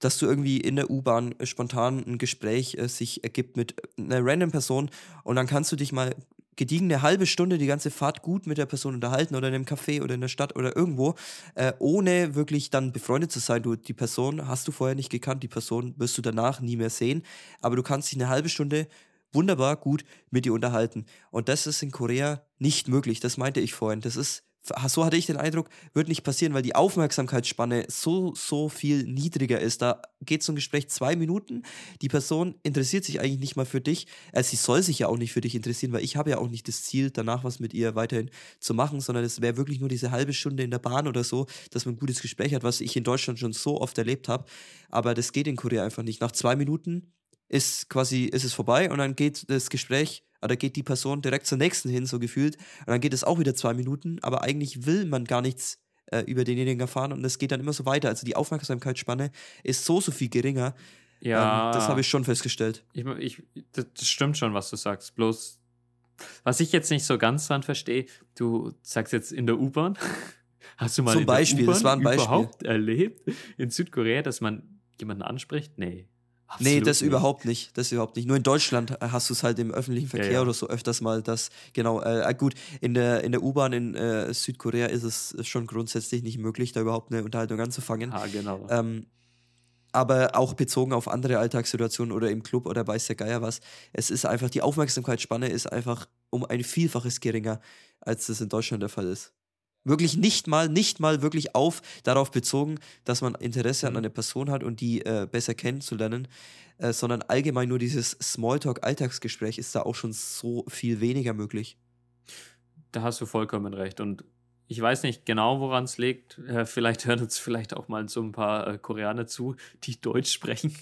dass du irgendwie in der U-Bahn äh, spontan ein Gespräch äh, sich ergibt mit einer random Person und dann kannst du dich mal gediegen eine halbe Stunde die ganze Fahrt gut mit der Person unterhalten oder in einem Café oder in der Stadt oder irgendwo, äh, ohne wirklich dann befreundet zu sein. Du, die Person hast du vorher nicht gekannt, die Person wirst du danach nie mehr sehen, aber du kannst dich eine halbe Stunde wunderbar gut mit dir unterhalten. Und das ist in Korea nicht möglich. Das meinte ich vorhin. Das ist so hatte ich den Eindruck, wird nicht passieren, weil die Aufmerksamkeitsspanne so, so viel niedriger ist. Da geht so ein Gespräch zwei Minuten, die Person interessiert sich eigentlich nicht mal für dich. Also sie soll sich ja auch nicht für dich interessieren, weil ich habe ja auch nicht das Ziel, danach was mit ihr weiterhin zu machen, sondern es wäre wirklich nur diese halbe Stunde in der Bahn oder so, dass man ein gutes Gespräch hat, was ich in Deutschland schon so oft erlebt habe. Aber das geht in Korea einfach nicht. Nach zwei Minuten ist quasi, ist es vorbei und dann geht das Gespräch da geht die Person direkt zur nächsten hin, so gefühlt. Und dann geht es auch wieder zwei Minuten, aber eigentlich will man gar nichts äh, über denjenigen erfahren und es geht dann immer so weiter. Also die Aufmerksamkeitsspanne ist so, so viel geringer. Ja. Ähm, das habe ich schon festgestellt. Ich, ich, das stimmt schon, was du sagst. Bloß, was ich jetzt nicht so ganz dran verstehe, du sagst jetzt in der U-Bahn. Hast du mal Zum Beispiel, das war ein Beispiel. überhaupt erlebt in Südkorea, dass man jemanden anspricht? Nee. Absolut nee, das nicht. überhaupt nicht. Das überhaupt nicht. Nur in Deutschland äh, hast du es halt im öffentlichen Verkehr ja, ja. oder so öfters mal, dass, genau, äh, äh, gut, in der, in der U-Bahn in äh, Südkorea ist es schon grundsätzlich nicht möglich, da überhaupt eine Unterhaltung anzufangen. Ah, genau. Ähm, aber auch bezogen auf andere Alltagssituationen oder im Club oder weiß der Geier was. Es ist einfach, die Aufmerksamkeitsspanne ist einfach um ein Vielfaches geringer, als das in Deutschland der Fall ist. Wirklich nicht mal, nicht mal wirklich auf darauf bezogen, dass man Interesse mhm. an einer Person hat und die äh, besser kennenzulernen, äh, sondern allgemein nur dieses Smalltalk-Alltagsgespräch ist da auch schon so viel weniger möglich. Da hast du vollkommen recht. Und ich weiß nicht genau, woran es liegt. Äh, vielleicht hören uns vielleicht auch mal so ein paar äh, Koreaner zu, die Deutsch sprechen.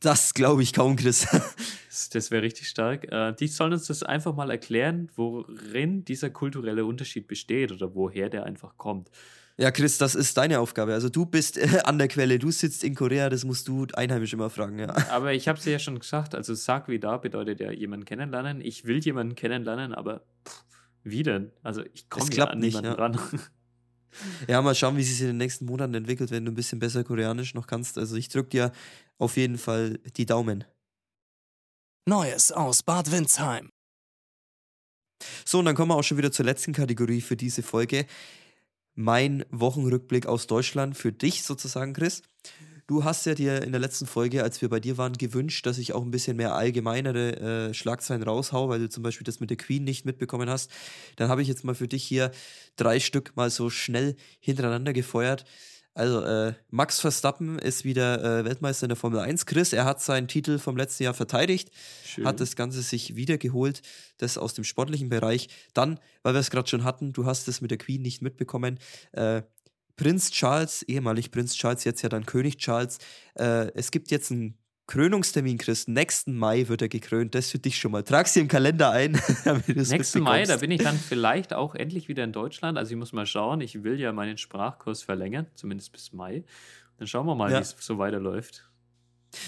Das glaube ich kaum, Chris. das, wäre richtig stark. Äh, die sollen uns das einfach mal erklären, worin dieser kulturelle Unterschied besteht oder woher der einfach kommt. Ja, Chris, das ist deine Aufgabe. Also du bist äh, an der Quelle, du sitzt in Korea, das musst du einheimisch immer fragen. Ja. Aber ich habe es ja schon gesagt, also sag wie da bedeutet ja jemanden kennenlernen. Ich will jemanden kennenlernen, aber pff, wie denn? Also ich komme ja an niemanden ja. ran. Ja, mal schauen, wie sich in den nächsten Monaten entwickelt, wenn du ein bisschen besser Koreanisch noch kannst. Also ich drücke dir auf jeden Fall die Daumen. Neues aus Bad Windsheim. So, und dann kommen wir auch schon wieder zur letzten Kategorie für diese Folge. Mein Wochenrückblick aus Deutschland für dich sozusagen, Chris. Du hast ja dir in der letzten Folge, als wir bei dir waren, gewünscht, dass ich auch ein bisschen mehr allgemeinere äh, Schlagzeilen raushau, weil du zum Beispiel das mit der Queen nicht mitbekommen hast. Dann habe ich jetzt mal für dich hier drei Stück mal so schnell hintereinander gefeuert. Also, äh, Max Verstappen ist wieder äh, Weltmeister in der Formel 1. Chris, er hat seinen Titel vom letzten Jahr verteidigt, Schön. hat das Ganze sich wiedergeholt, das aus dem sportlichen Bereich. Dann, weil wir es gerade schon hatten, du hast es mit der Queen nicht mitbekommen, äh, Prinz Charles, ehemalig Prinz Charles, jetzt ja dann König Charles. Äh, es gibt jetzt einen Krönungstermin, Chris. Nächsten Mai wird er gekrönt. Das für dich schon mal. Trag's dir im Kalender ein. Nächsten Mai, da bin ich dann vielleicht auch endlich wieder in Deutschland. Also ich muss mal schauen. Ich will ja meinen Sprachkurs verlängern, zumindest bis Mai. Dann schauen wir mal, ja. wie es so weiterläuft.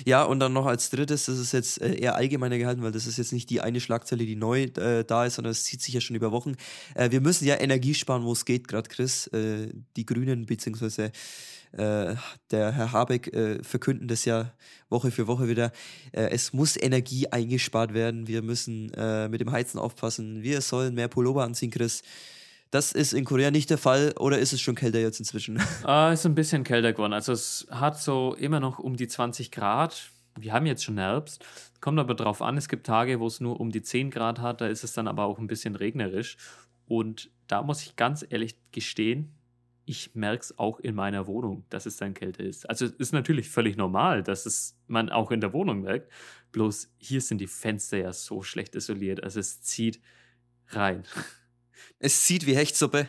Ja, und dann noch als drittes, das ist jetzt äh, eher allgemeiner gehalten, weil das ist jetzt nicht die eine Schlagzeile, die neu äh, da ist, sondern es zieht sich ja schon über Wochen. Äh, wir müssen ja Energie sparen, wo es geht, gerade Chris. Äh, die Grünen beziehungsweise äh, der Herr Habeck äh, verkünden das ja Woche für Woche wieder. es muss Energie eingespart werden. Wir müssen mit dem Heizen aufpassen. Wir sollen mehr Pullover anziehen, Chris. Das ist in Korea nicht der Fall oder ist es schon kälter jetzt inzwischen? Ah, ist ein bisschen kälter geworden. Also es hat so immer noch um die 20 Grad. Wir haben jetzt schon Herbst. Kommt aber drauf an, es gibt Tage, wo es nur um die 10 Grad hat, da ist es dann aber auch ein bisschen regnerisch. Und da muss ich ganz ehrlich gestehen, ich merke es auch in meiner Wohnung, dass es dann kälter ist. Also es ist natürlich völlig normal, dass es man auch in der Wohnung merkt. Bloß hier sind die Fenster ja so schlecht isoliert. Also es zieht rein. Es zieht wie Hechtsuppe.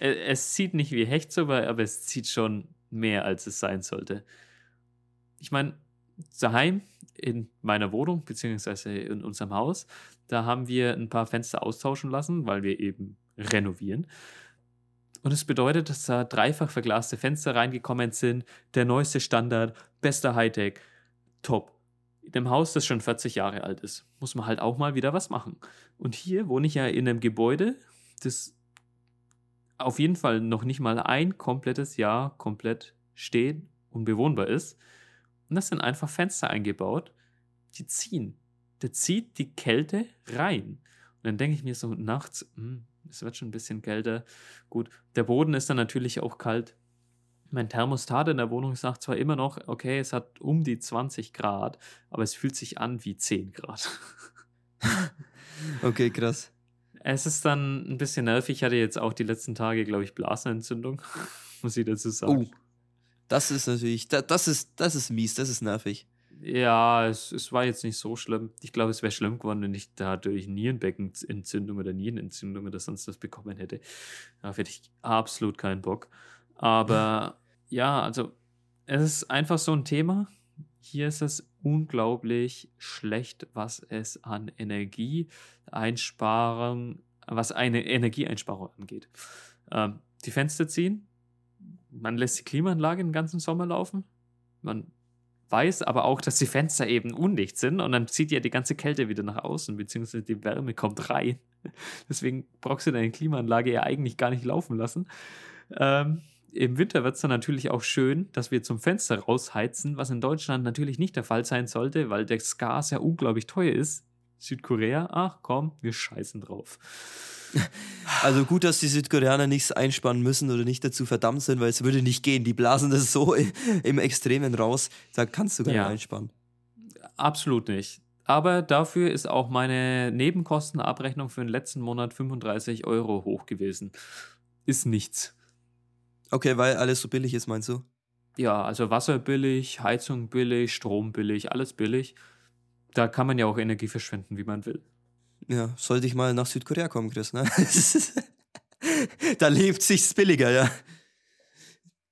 es zieht nicht wie Hechtsuppe, aber es zieht schon mehr, als es sein sollte. Ich meine, daheim in meiner Wohnung, beziehungsweise in unserem Haus, da haben wir ein paar Fenster austauschen lassen, weil wir eben renovieren. Und es bedeutet, dass da dreifach verglaste Fenster reingekommen sind, der neueste Standard, bester Hightech, top. In einem Haus, das schon 40 Jahre alt ist, muss man halt auch mal wieder was machen. Und hier wohne ich ja in einem Gebäude, das auf jeden Fall noch nicht mal ein komplettes Jahr komplett steht und bewohnbar ist. Und das sind einfach Fenster eingebaut, die ziehen. Der zieht die Kälte rein. Und dann denke ich mir so nachts, hm, es wird schon ein bisschen kälter. Gut, der Boden ist dann natürlich auch kalt. Mein Thermostat in der Wohnung sagt zwar immer noch, okay, es hat um die 20 Grad, aber es fühlt sich an wie 10 Grad. okay, krass. Es ist dann ein bisschen nervig. Ich hatte jetzt auch die letzten Tage, glaube ich, Blasenentzündung, muss ich dazu sagen. Oh, das ist natürlich, das, das, ist, das ist mies, das ist nervig. Ja, es, es war jetzt nicht so schlimm. Ich glaube, es wäre schlimm geworden, wenn ich dadurch Nierenbeckenentzündung oder Nierenentzündung oder sonst was bekommen hätte. Darauf hätte ich absolut keinen Bock. Aber ja, also es ist einfach so ein Thema. Hier ist es unglaublich schlecht, was es an Energieeinsparung, was eine Energieeinsparung angeht. Ähm, die Fenster ziehen, man lässt die Klimaanlage den ganzen Sommer laufen, man weiß aber auch, dass die Fenster eben undicht sind und dann zieht ja die ganze Kälte wieder nach außen, beziehungsweise die Wärme kommt rein. Deswegen brauchst du deine Klimaanlage ja eigentlich gar nicht laufen lassen. Ähm, Im Winter wird es dann natürlich auch schön, dass wir zum Fenster rausheizen, was in Deutschland natürlich nicht der Fall sein sollte, weil das Gas ja unglaublich teuer ist. Südkorea, ach komm, wir scheißen drauf. Also gut, dass die Südkoreaner nichts einspannen müssen oder nicht dazu verdammt sind, weil es würde nicht gehen. Die blasen das so im Extremen raus. Da kannst du gar Ja. nicht einsparen. Absolut nicht. Aber dafür ist auch meine Nebenkostenabrechnung für den letzten Monat 35 Euro hoch gewesen. Ist nichts. Okay, weil alles so billig ist, meinst du? Ja, also Wasser billig, Heizung billig, Strom billig, alles billig. Da kann man ja auch Energie verschwenden, wie man will. Ja, sollte ich mal nach Südkorea kommen, Chris, ne? da lebt sich's billiger, ja.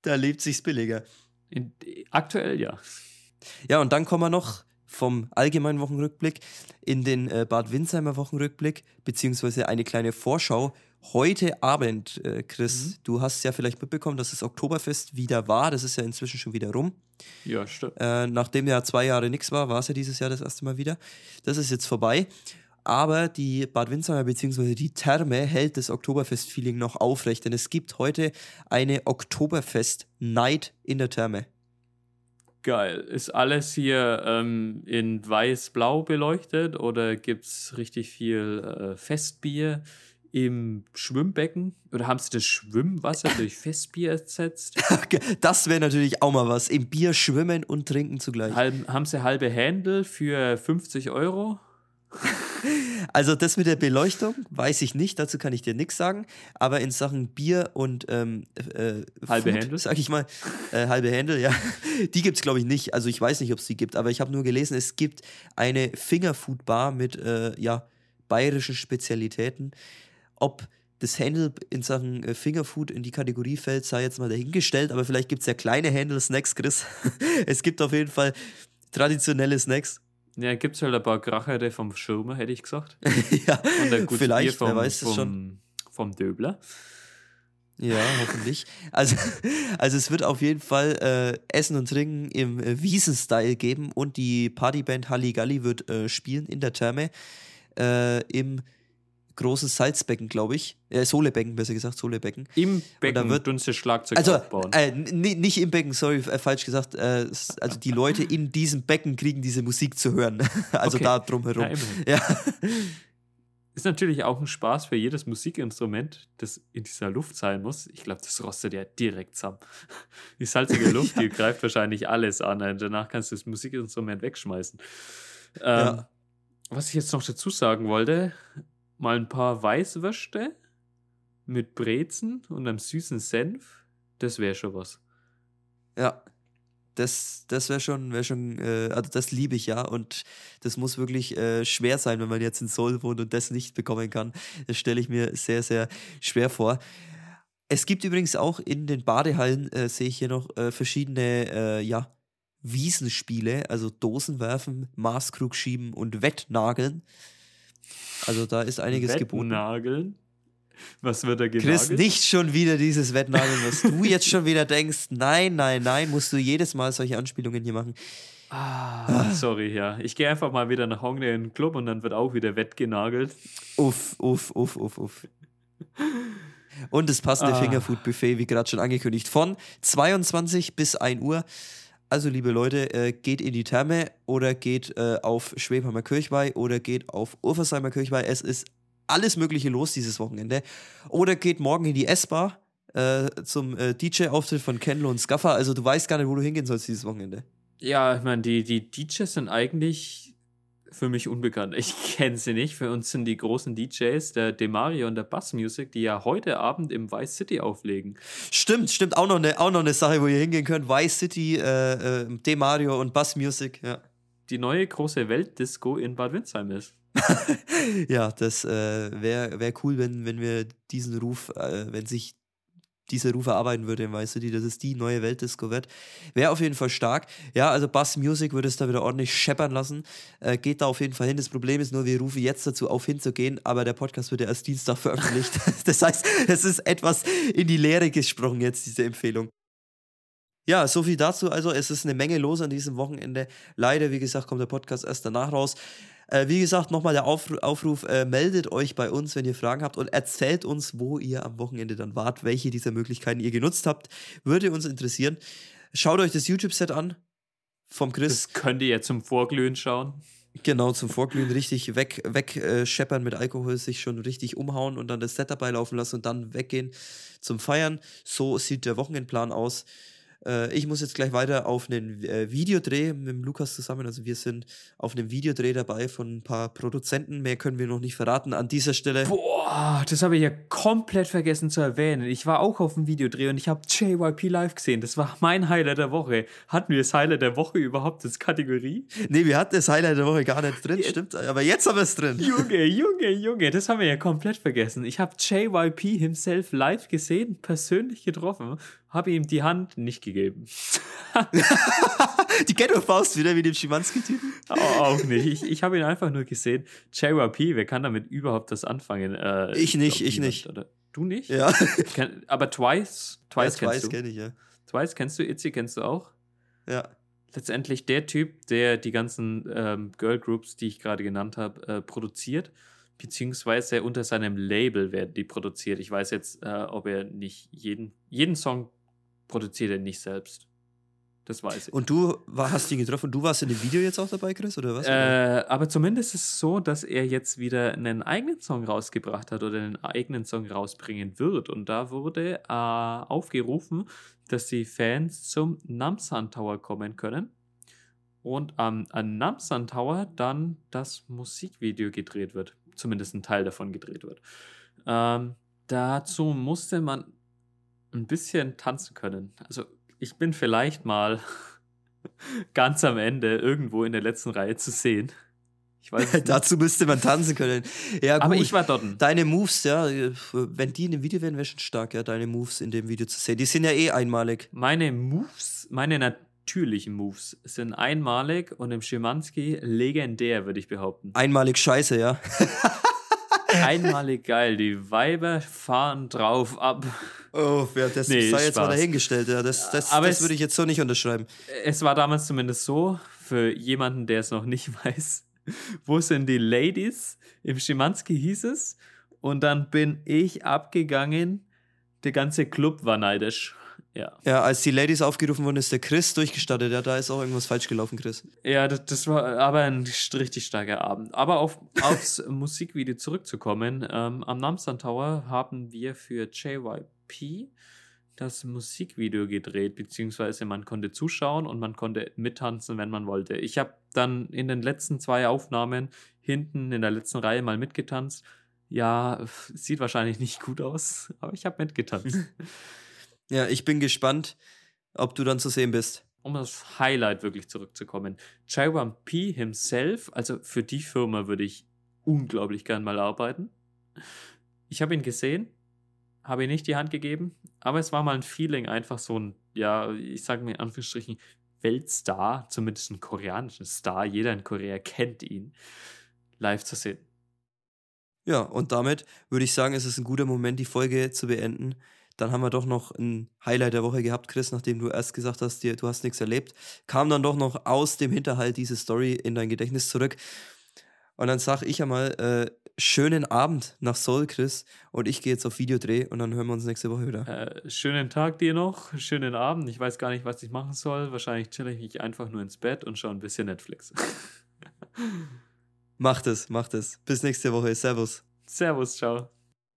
Da lebt sich's billiger. In, aktuell ja. Ja, und dann kommen wir noch vom allgemeinen Wochenrückblick in den äh, Bad Windsheimer Wochenrückblick, beziehungsweise eine kleine Vorschau. Heute Abend, äh, Chris, du hast ja vielleicht mitbekommen, dass das Oktoberfest wieder war. Das ist ja inzwischen schon wieder rum. Ja, stimmt. Äh, nachdem ja zwei Jahre nichts war, war es ja dieses Jahr das erste Mal wieder. Das ist jetzt vorbei. Aber die Bad Windsheimer bzw. die Therme hält das Oktoberfest-Feeling noch aufrecht, denn es gibt heute eine Oktoberfest-Night in der Therme. Geil. Ist alles hier ähm, in weiß-blau beleuchtet oder gibt es richtig viel äh, Festbier im Schwimmbecken? Oder haben sie das Schwimmwasser durch Festbier ersetzt? Das wäre natürlich auch mal was. Im Bier schwimmen und trinken zugleich. Halb, haben sie halbe Händel für 50 Euro? Also das mit der Beleuchtung weiß ich nicht, dazu kann ich dir nichts sagen. Aber in Sachen Bier und ähm, äh, Halbe Food, Händel? sag ich mal, äh, halbe Händel, ja, die gibt es glaube ich nicht. Also ich weiß nicht, ob es die gibt, aber ich habe nur gelesen, es gibt eine Fingerfood-Bar mit äh, ja, bayerischen Spezialitäten. Ob das Händel in Sachen äh, Fingerfood in die Kategorie fällt, sei jetzt mal dahingestellt, aber vielleicht gibt es ja kleine Händel-Snacks, Chris. es gibt auf jeden Fall traditionelle Snacks. Ja, gibt es halt ein paar Krachere vom Schirmer, hätte ich gesagt. ja, vielleicht, Bier wer vom, weiß das vom, schon. vom Döbler. Ja, hoffentlich. Also, also es wird auf jeden Fall äh, Essen und Trinken im äh, Wiesen-Style geben und die Partyband Halligalli wird äh, spielen in der Therme äh, im großen Salzbecken, glaube ich. Äh, Solebecken, besser gesagt, Solebecken. Im Becken wird- wird uns das Schlagzeug Also, aufbauen. äh, nicht im Becken, sorry, äh, falsch gesagt. Äh, also die Leute in diesem Becken kriegen diese Musik zu hören. also Okay. da drumherum. Ja. Ja. Ist natürlich auch ein Spaß für jedes Musikinstrument, das in dieser Luft sein muss. Ich glaube, das rostet ja direkt zusammen. Die salzige Luft, die greift wahrscheinlich alles an. Und danach kannst du das Musikinstrument wegschmeißen. Ähm, Ja. Was ich jetzt noch dazu sagen wollte, mal ein paar Weißwürste mit Brezen und einem süßen Senf, das wäre schon was. Ja, das, das wäre schon, wär schon äh, also das liebe ich ja und das muss wirklich äh, schwer sein, wenn man jetzt in Seoul wohnt und das nicht bekommen kann. Das stelle ich mir sehr, sehr schwer vor. Es gibt übrigens auch in den Badehallen, äh, sehe ich hier noch, äh, verschiedene, äh, ja, Wiesenspiele, also Dosenwerfen, Maßkrug schieben und Wettnageln. Also da ist einiges geboten. Wettnageln? Was wird da genagelt? Chris, nicht schon wieder dieses Wettnageln, was du jetzt schon wieder denkst. Nein, nein, nein, musst du jedes Mal solche Anspielungen hier machen. Ah, sorry, ja. Ich gehe einfach mal wieder nach Hongkong in den Club und dann wird auch wieder wettgenagelt. Uff, uff, uff, uff, uff. Und das passende Ah. Fingerfood-Buffet, wie gerade schon angekündigt, von 22 bis 1 Uhr. Also, liebe Leute, äh, geht in die Therme oder geht äh, auf Schwebheimer Kirchweih oder geht auf Urversheimer Kirchweih. Es ist alles Mögliche los dieses Wochenende. Oder geht morgen in die S-Bar äh, zum äh, DJ-Auftritt von Kenlo und Scuffer. Also, du weißt gar nicht, wo du hingehen sollst dieses Wochenende. Ja, ich meine, die, die DJs sind eigentlich für mich unbekannt. Ich kenne sie nicht. Für uns sind die großen DJs, der Demario und der Bass Music, die ja heute Abend im Vice City auflegen. Stimmt, stimmt. Auch noch eine, auch noch eine Sache, wo ihr hingehen könnt. Vice City, äh, äh, Demario und Bass Music, ja. Die neue große Weltdisco in Bad Windsheim ist. ja, das äh, wäre wär cool, wenn, wenn wir diesen Ruf, äh, wenn sich dieser Ruf erarbeiten würde in Vice City, dass es die neue Weltdisco wird. Wäre auf jeden Fall stark. Ja, also Bass Music würde es da wieder ordentlich scheppern lassen. Äh, geht da auf jeden Fall hin. Das Problem ist nur, wir rufen jetzt dazu auf, hinzugehen, aber der Podcast wird ja erst Dienstag veröffentlicht. das heißt, es ist etwas in die Leere gesprochen jetzt, diese Empfehlung. Ja, so viel dazu. Also, es ist eine Menge los an diesem Wochenende. Leider, wie gesagt, kommt der Podcast erst danach raus. Äh, wie gesagt, nochmal der Aufruf, Aufruf äh, meldet euch bei uns, wenn ihr Fragen habt und erzählt uns, wo ihr am Wochenende dann wart, welche dieser Möglichkeiten ihr genutzt habt. Würde uns interessieren. Schaut euch das YouTube-Set an vom Chris. Das könnt ihr ja zum Vorglühen schauen. Genau, zum Vorglühen richtig weg, weg äh, scheppern mit Alkohol, sich schon richtig umhauen und dann das Set dabei laufen lassen und dann weggehen zum Feiern. So sieht der Wochenendplan aus. Äh, ich muss jetzt gleich weiter auf einen äh, Videodreh mit dem Lukas zusammen. Also wir sind auf einem Videodreh dabei von ein paar Produzenten. Mehr können wir noch nicht verraten an dieser Stelle. Boah, das habe ich ja komplett vergessen zu erwähnen. Ich war auch auf dem Videodreh und ich habe JYP live gesehen. Das war mein Highlight der Woche. Hatten wir das Highlight der Woche überhaupt als Kategorie? Nee, wir hatten das Highlight der Woche gar nicht drin, jetzt, stimmt. Aber jetzt haben wir es drin. Junge, Junge, Junge, das haben wir ja komplett vergessen. Ich habe JYP himself live gesehen, persönlich getroffen habe ihm die Hand nicht gegeben. die Ghetto-Faust wieder wie dem Schimanski-Typen? Auch nicht. Ich, ich habe ihn einfach nur gesehen. JYP, wer kann damit überhaupt das anfangen? Äh, ich nicht, glaub, ich niemand, nicht. Oder? Du nicht? Ja. Aber Twice? Twice ja, kennst Twice kenne ich, ja. Twice kennst du, Itzy kennst du auch? Ja. Letztendlich der Typ, der die ganzen ähm, Girl Groups, die ich gerade genannt habe, äh, produziert beziehungsweise unter seinem Label werden die produziert. Ich weiß jetzt, äh, ob er nicht jeden, jeden Song produziert er nicht selbst. Das weiß ich. Und du war, hast ihn getroffen und du warst in dem Video jetzt auch dabei, Chris, oder was? Äh, aber zumindest ist es so, dass er jetzt wieder einen eigenen Song rausgebracht hat oder einen eigenen Song rausbringen wird. Und da wurde äh, aufgerufen, dass die Fans zum Namsan Tower kommen können. Und am ähm, Namsan Tower dann das Musikvideo gedreht wird. Zumindest ein Teil davon gedreht wird. Ähm, dazu musste man ein bisschen tanzen können. Also ich bin vielleicht mal ganz am Ende irgendwo in der letzten Reihe zu sehen. Ich weiß Dazu müsste man tanzen können. Ja, gut. Aber ich war dort. Deine Moves, ja, wenn die in dem Video wären, wäre schon stark, ja, deine Moves in dem Video zu sehen. Die sind ja eh einmalig. Meine Moves, meine natürlichen Moves sind einmalig und im Schimanski legendär, würde ich behaupten. Einmalig scheiße, ja. einmalig geil. Die Weiber fahren drauf ab. Oh, ja, das nee, sei jetzt mal dahingestellt. Ja. Das, das, das würde ich jetzt so nicht unterschreiben. Es war damals zumindest so, für jemanden, der es noch nicht weiß, wo sind die Ladies? Im Schimanski hieß es. Und dann bin ich abgegangen. Der ganze Club war neidisch. Ja. Ja, als die Ladies aufgerufen wurden, ist der Chris durchgestartet. Ja, da ist auch irgendwas falsch gelaufen, Chris. Ja, das, das war aber ein richtig starker Abend. Aber auf, aufs Musikvideo zurückzukommen, ähm, am Namsan Tower haben wir für JYP das Musikvideo gedreht, beziehungsweise man konnte zuschauen und man konnte mittanzen, wenn man wollte. Ich habe dann in den letzten zwei Aufnahmen hinten in der letzten Reihe mal mitgetanzt. Ja, sieht wahrscheinlich nicht gut aus, aber ich habe mitgetanzt. Ja, ich bin gespannt, ob du dann zu sehen bist. Um das Highlight wirklich zurückzukommen. Jaiwan P himself, also für die Firma würde ich unglaublich gern mal arbeiten. Ich habe ihn gesehen, habe ihm nicht die Hand gegeben, aber es war mal ein Feeling, einfach so ein, ja, ich sage mir in Anführungsstrichen, Weltstar, zumindest ein koreanischen Star, jeder in Korea kennt ihn, live zu sehen. Ja, und damit würde ich sagen, es ist ein guter Moment, die Folge zu beenden. Dann haben wir doch noch ein Highlight der Woche gehabt, Chris, nachdem du erst gesagt hast, dir, du hast nichts erlebt. Kam dann doch noch aus dem Hinterhalt diese Story in dein Gedächtnis zurück. Und dann sage ich einmal, äh, schönen Abend nach Seoul, Chris. Und ich gehe jetzt auf Videodreh und dann hören wir uns nächste Woche wieder. Äh, schönen Tag dir noch, schönen Abend. Ich weiß gar nicht, was ich machen soll. Wahrscheinlich chill ich mich einfach nur ins Bett und schaue ein bisschen Netflix. macht es, macht es. Bis nächste Woche. Servus. Servus, ciao.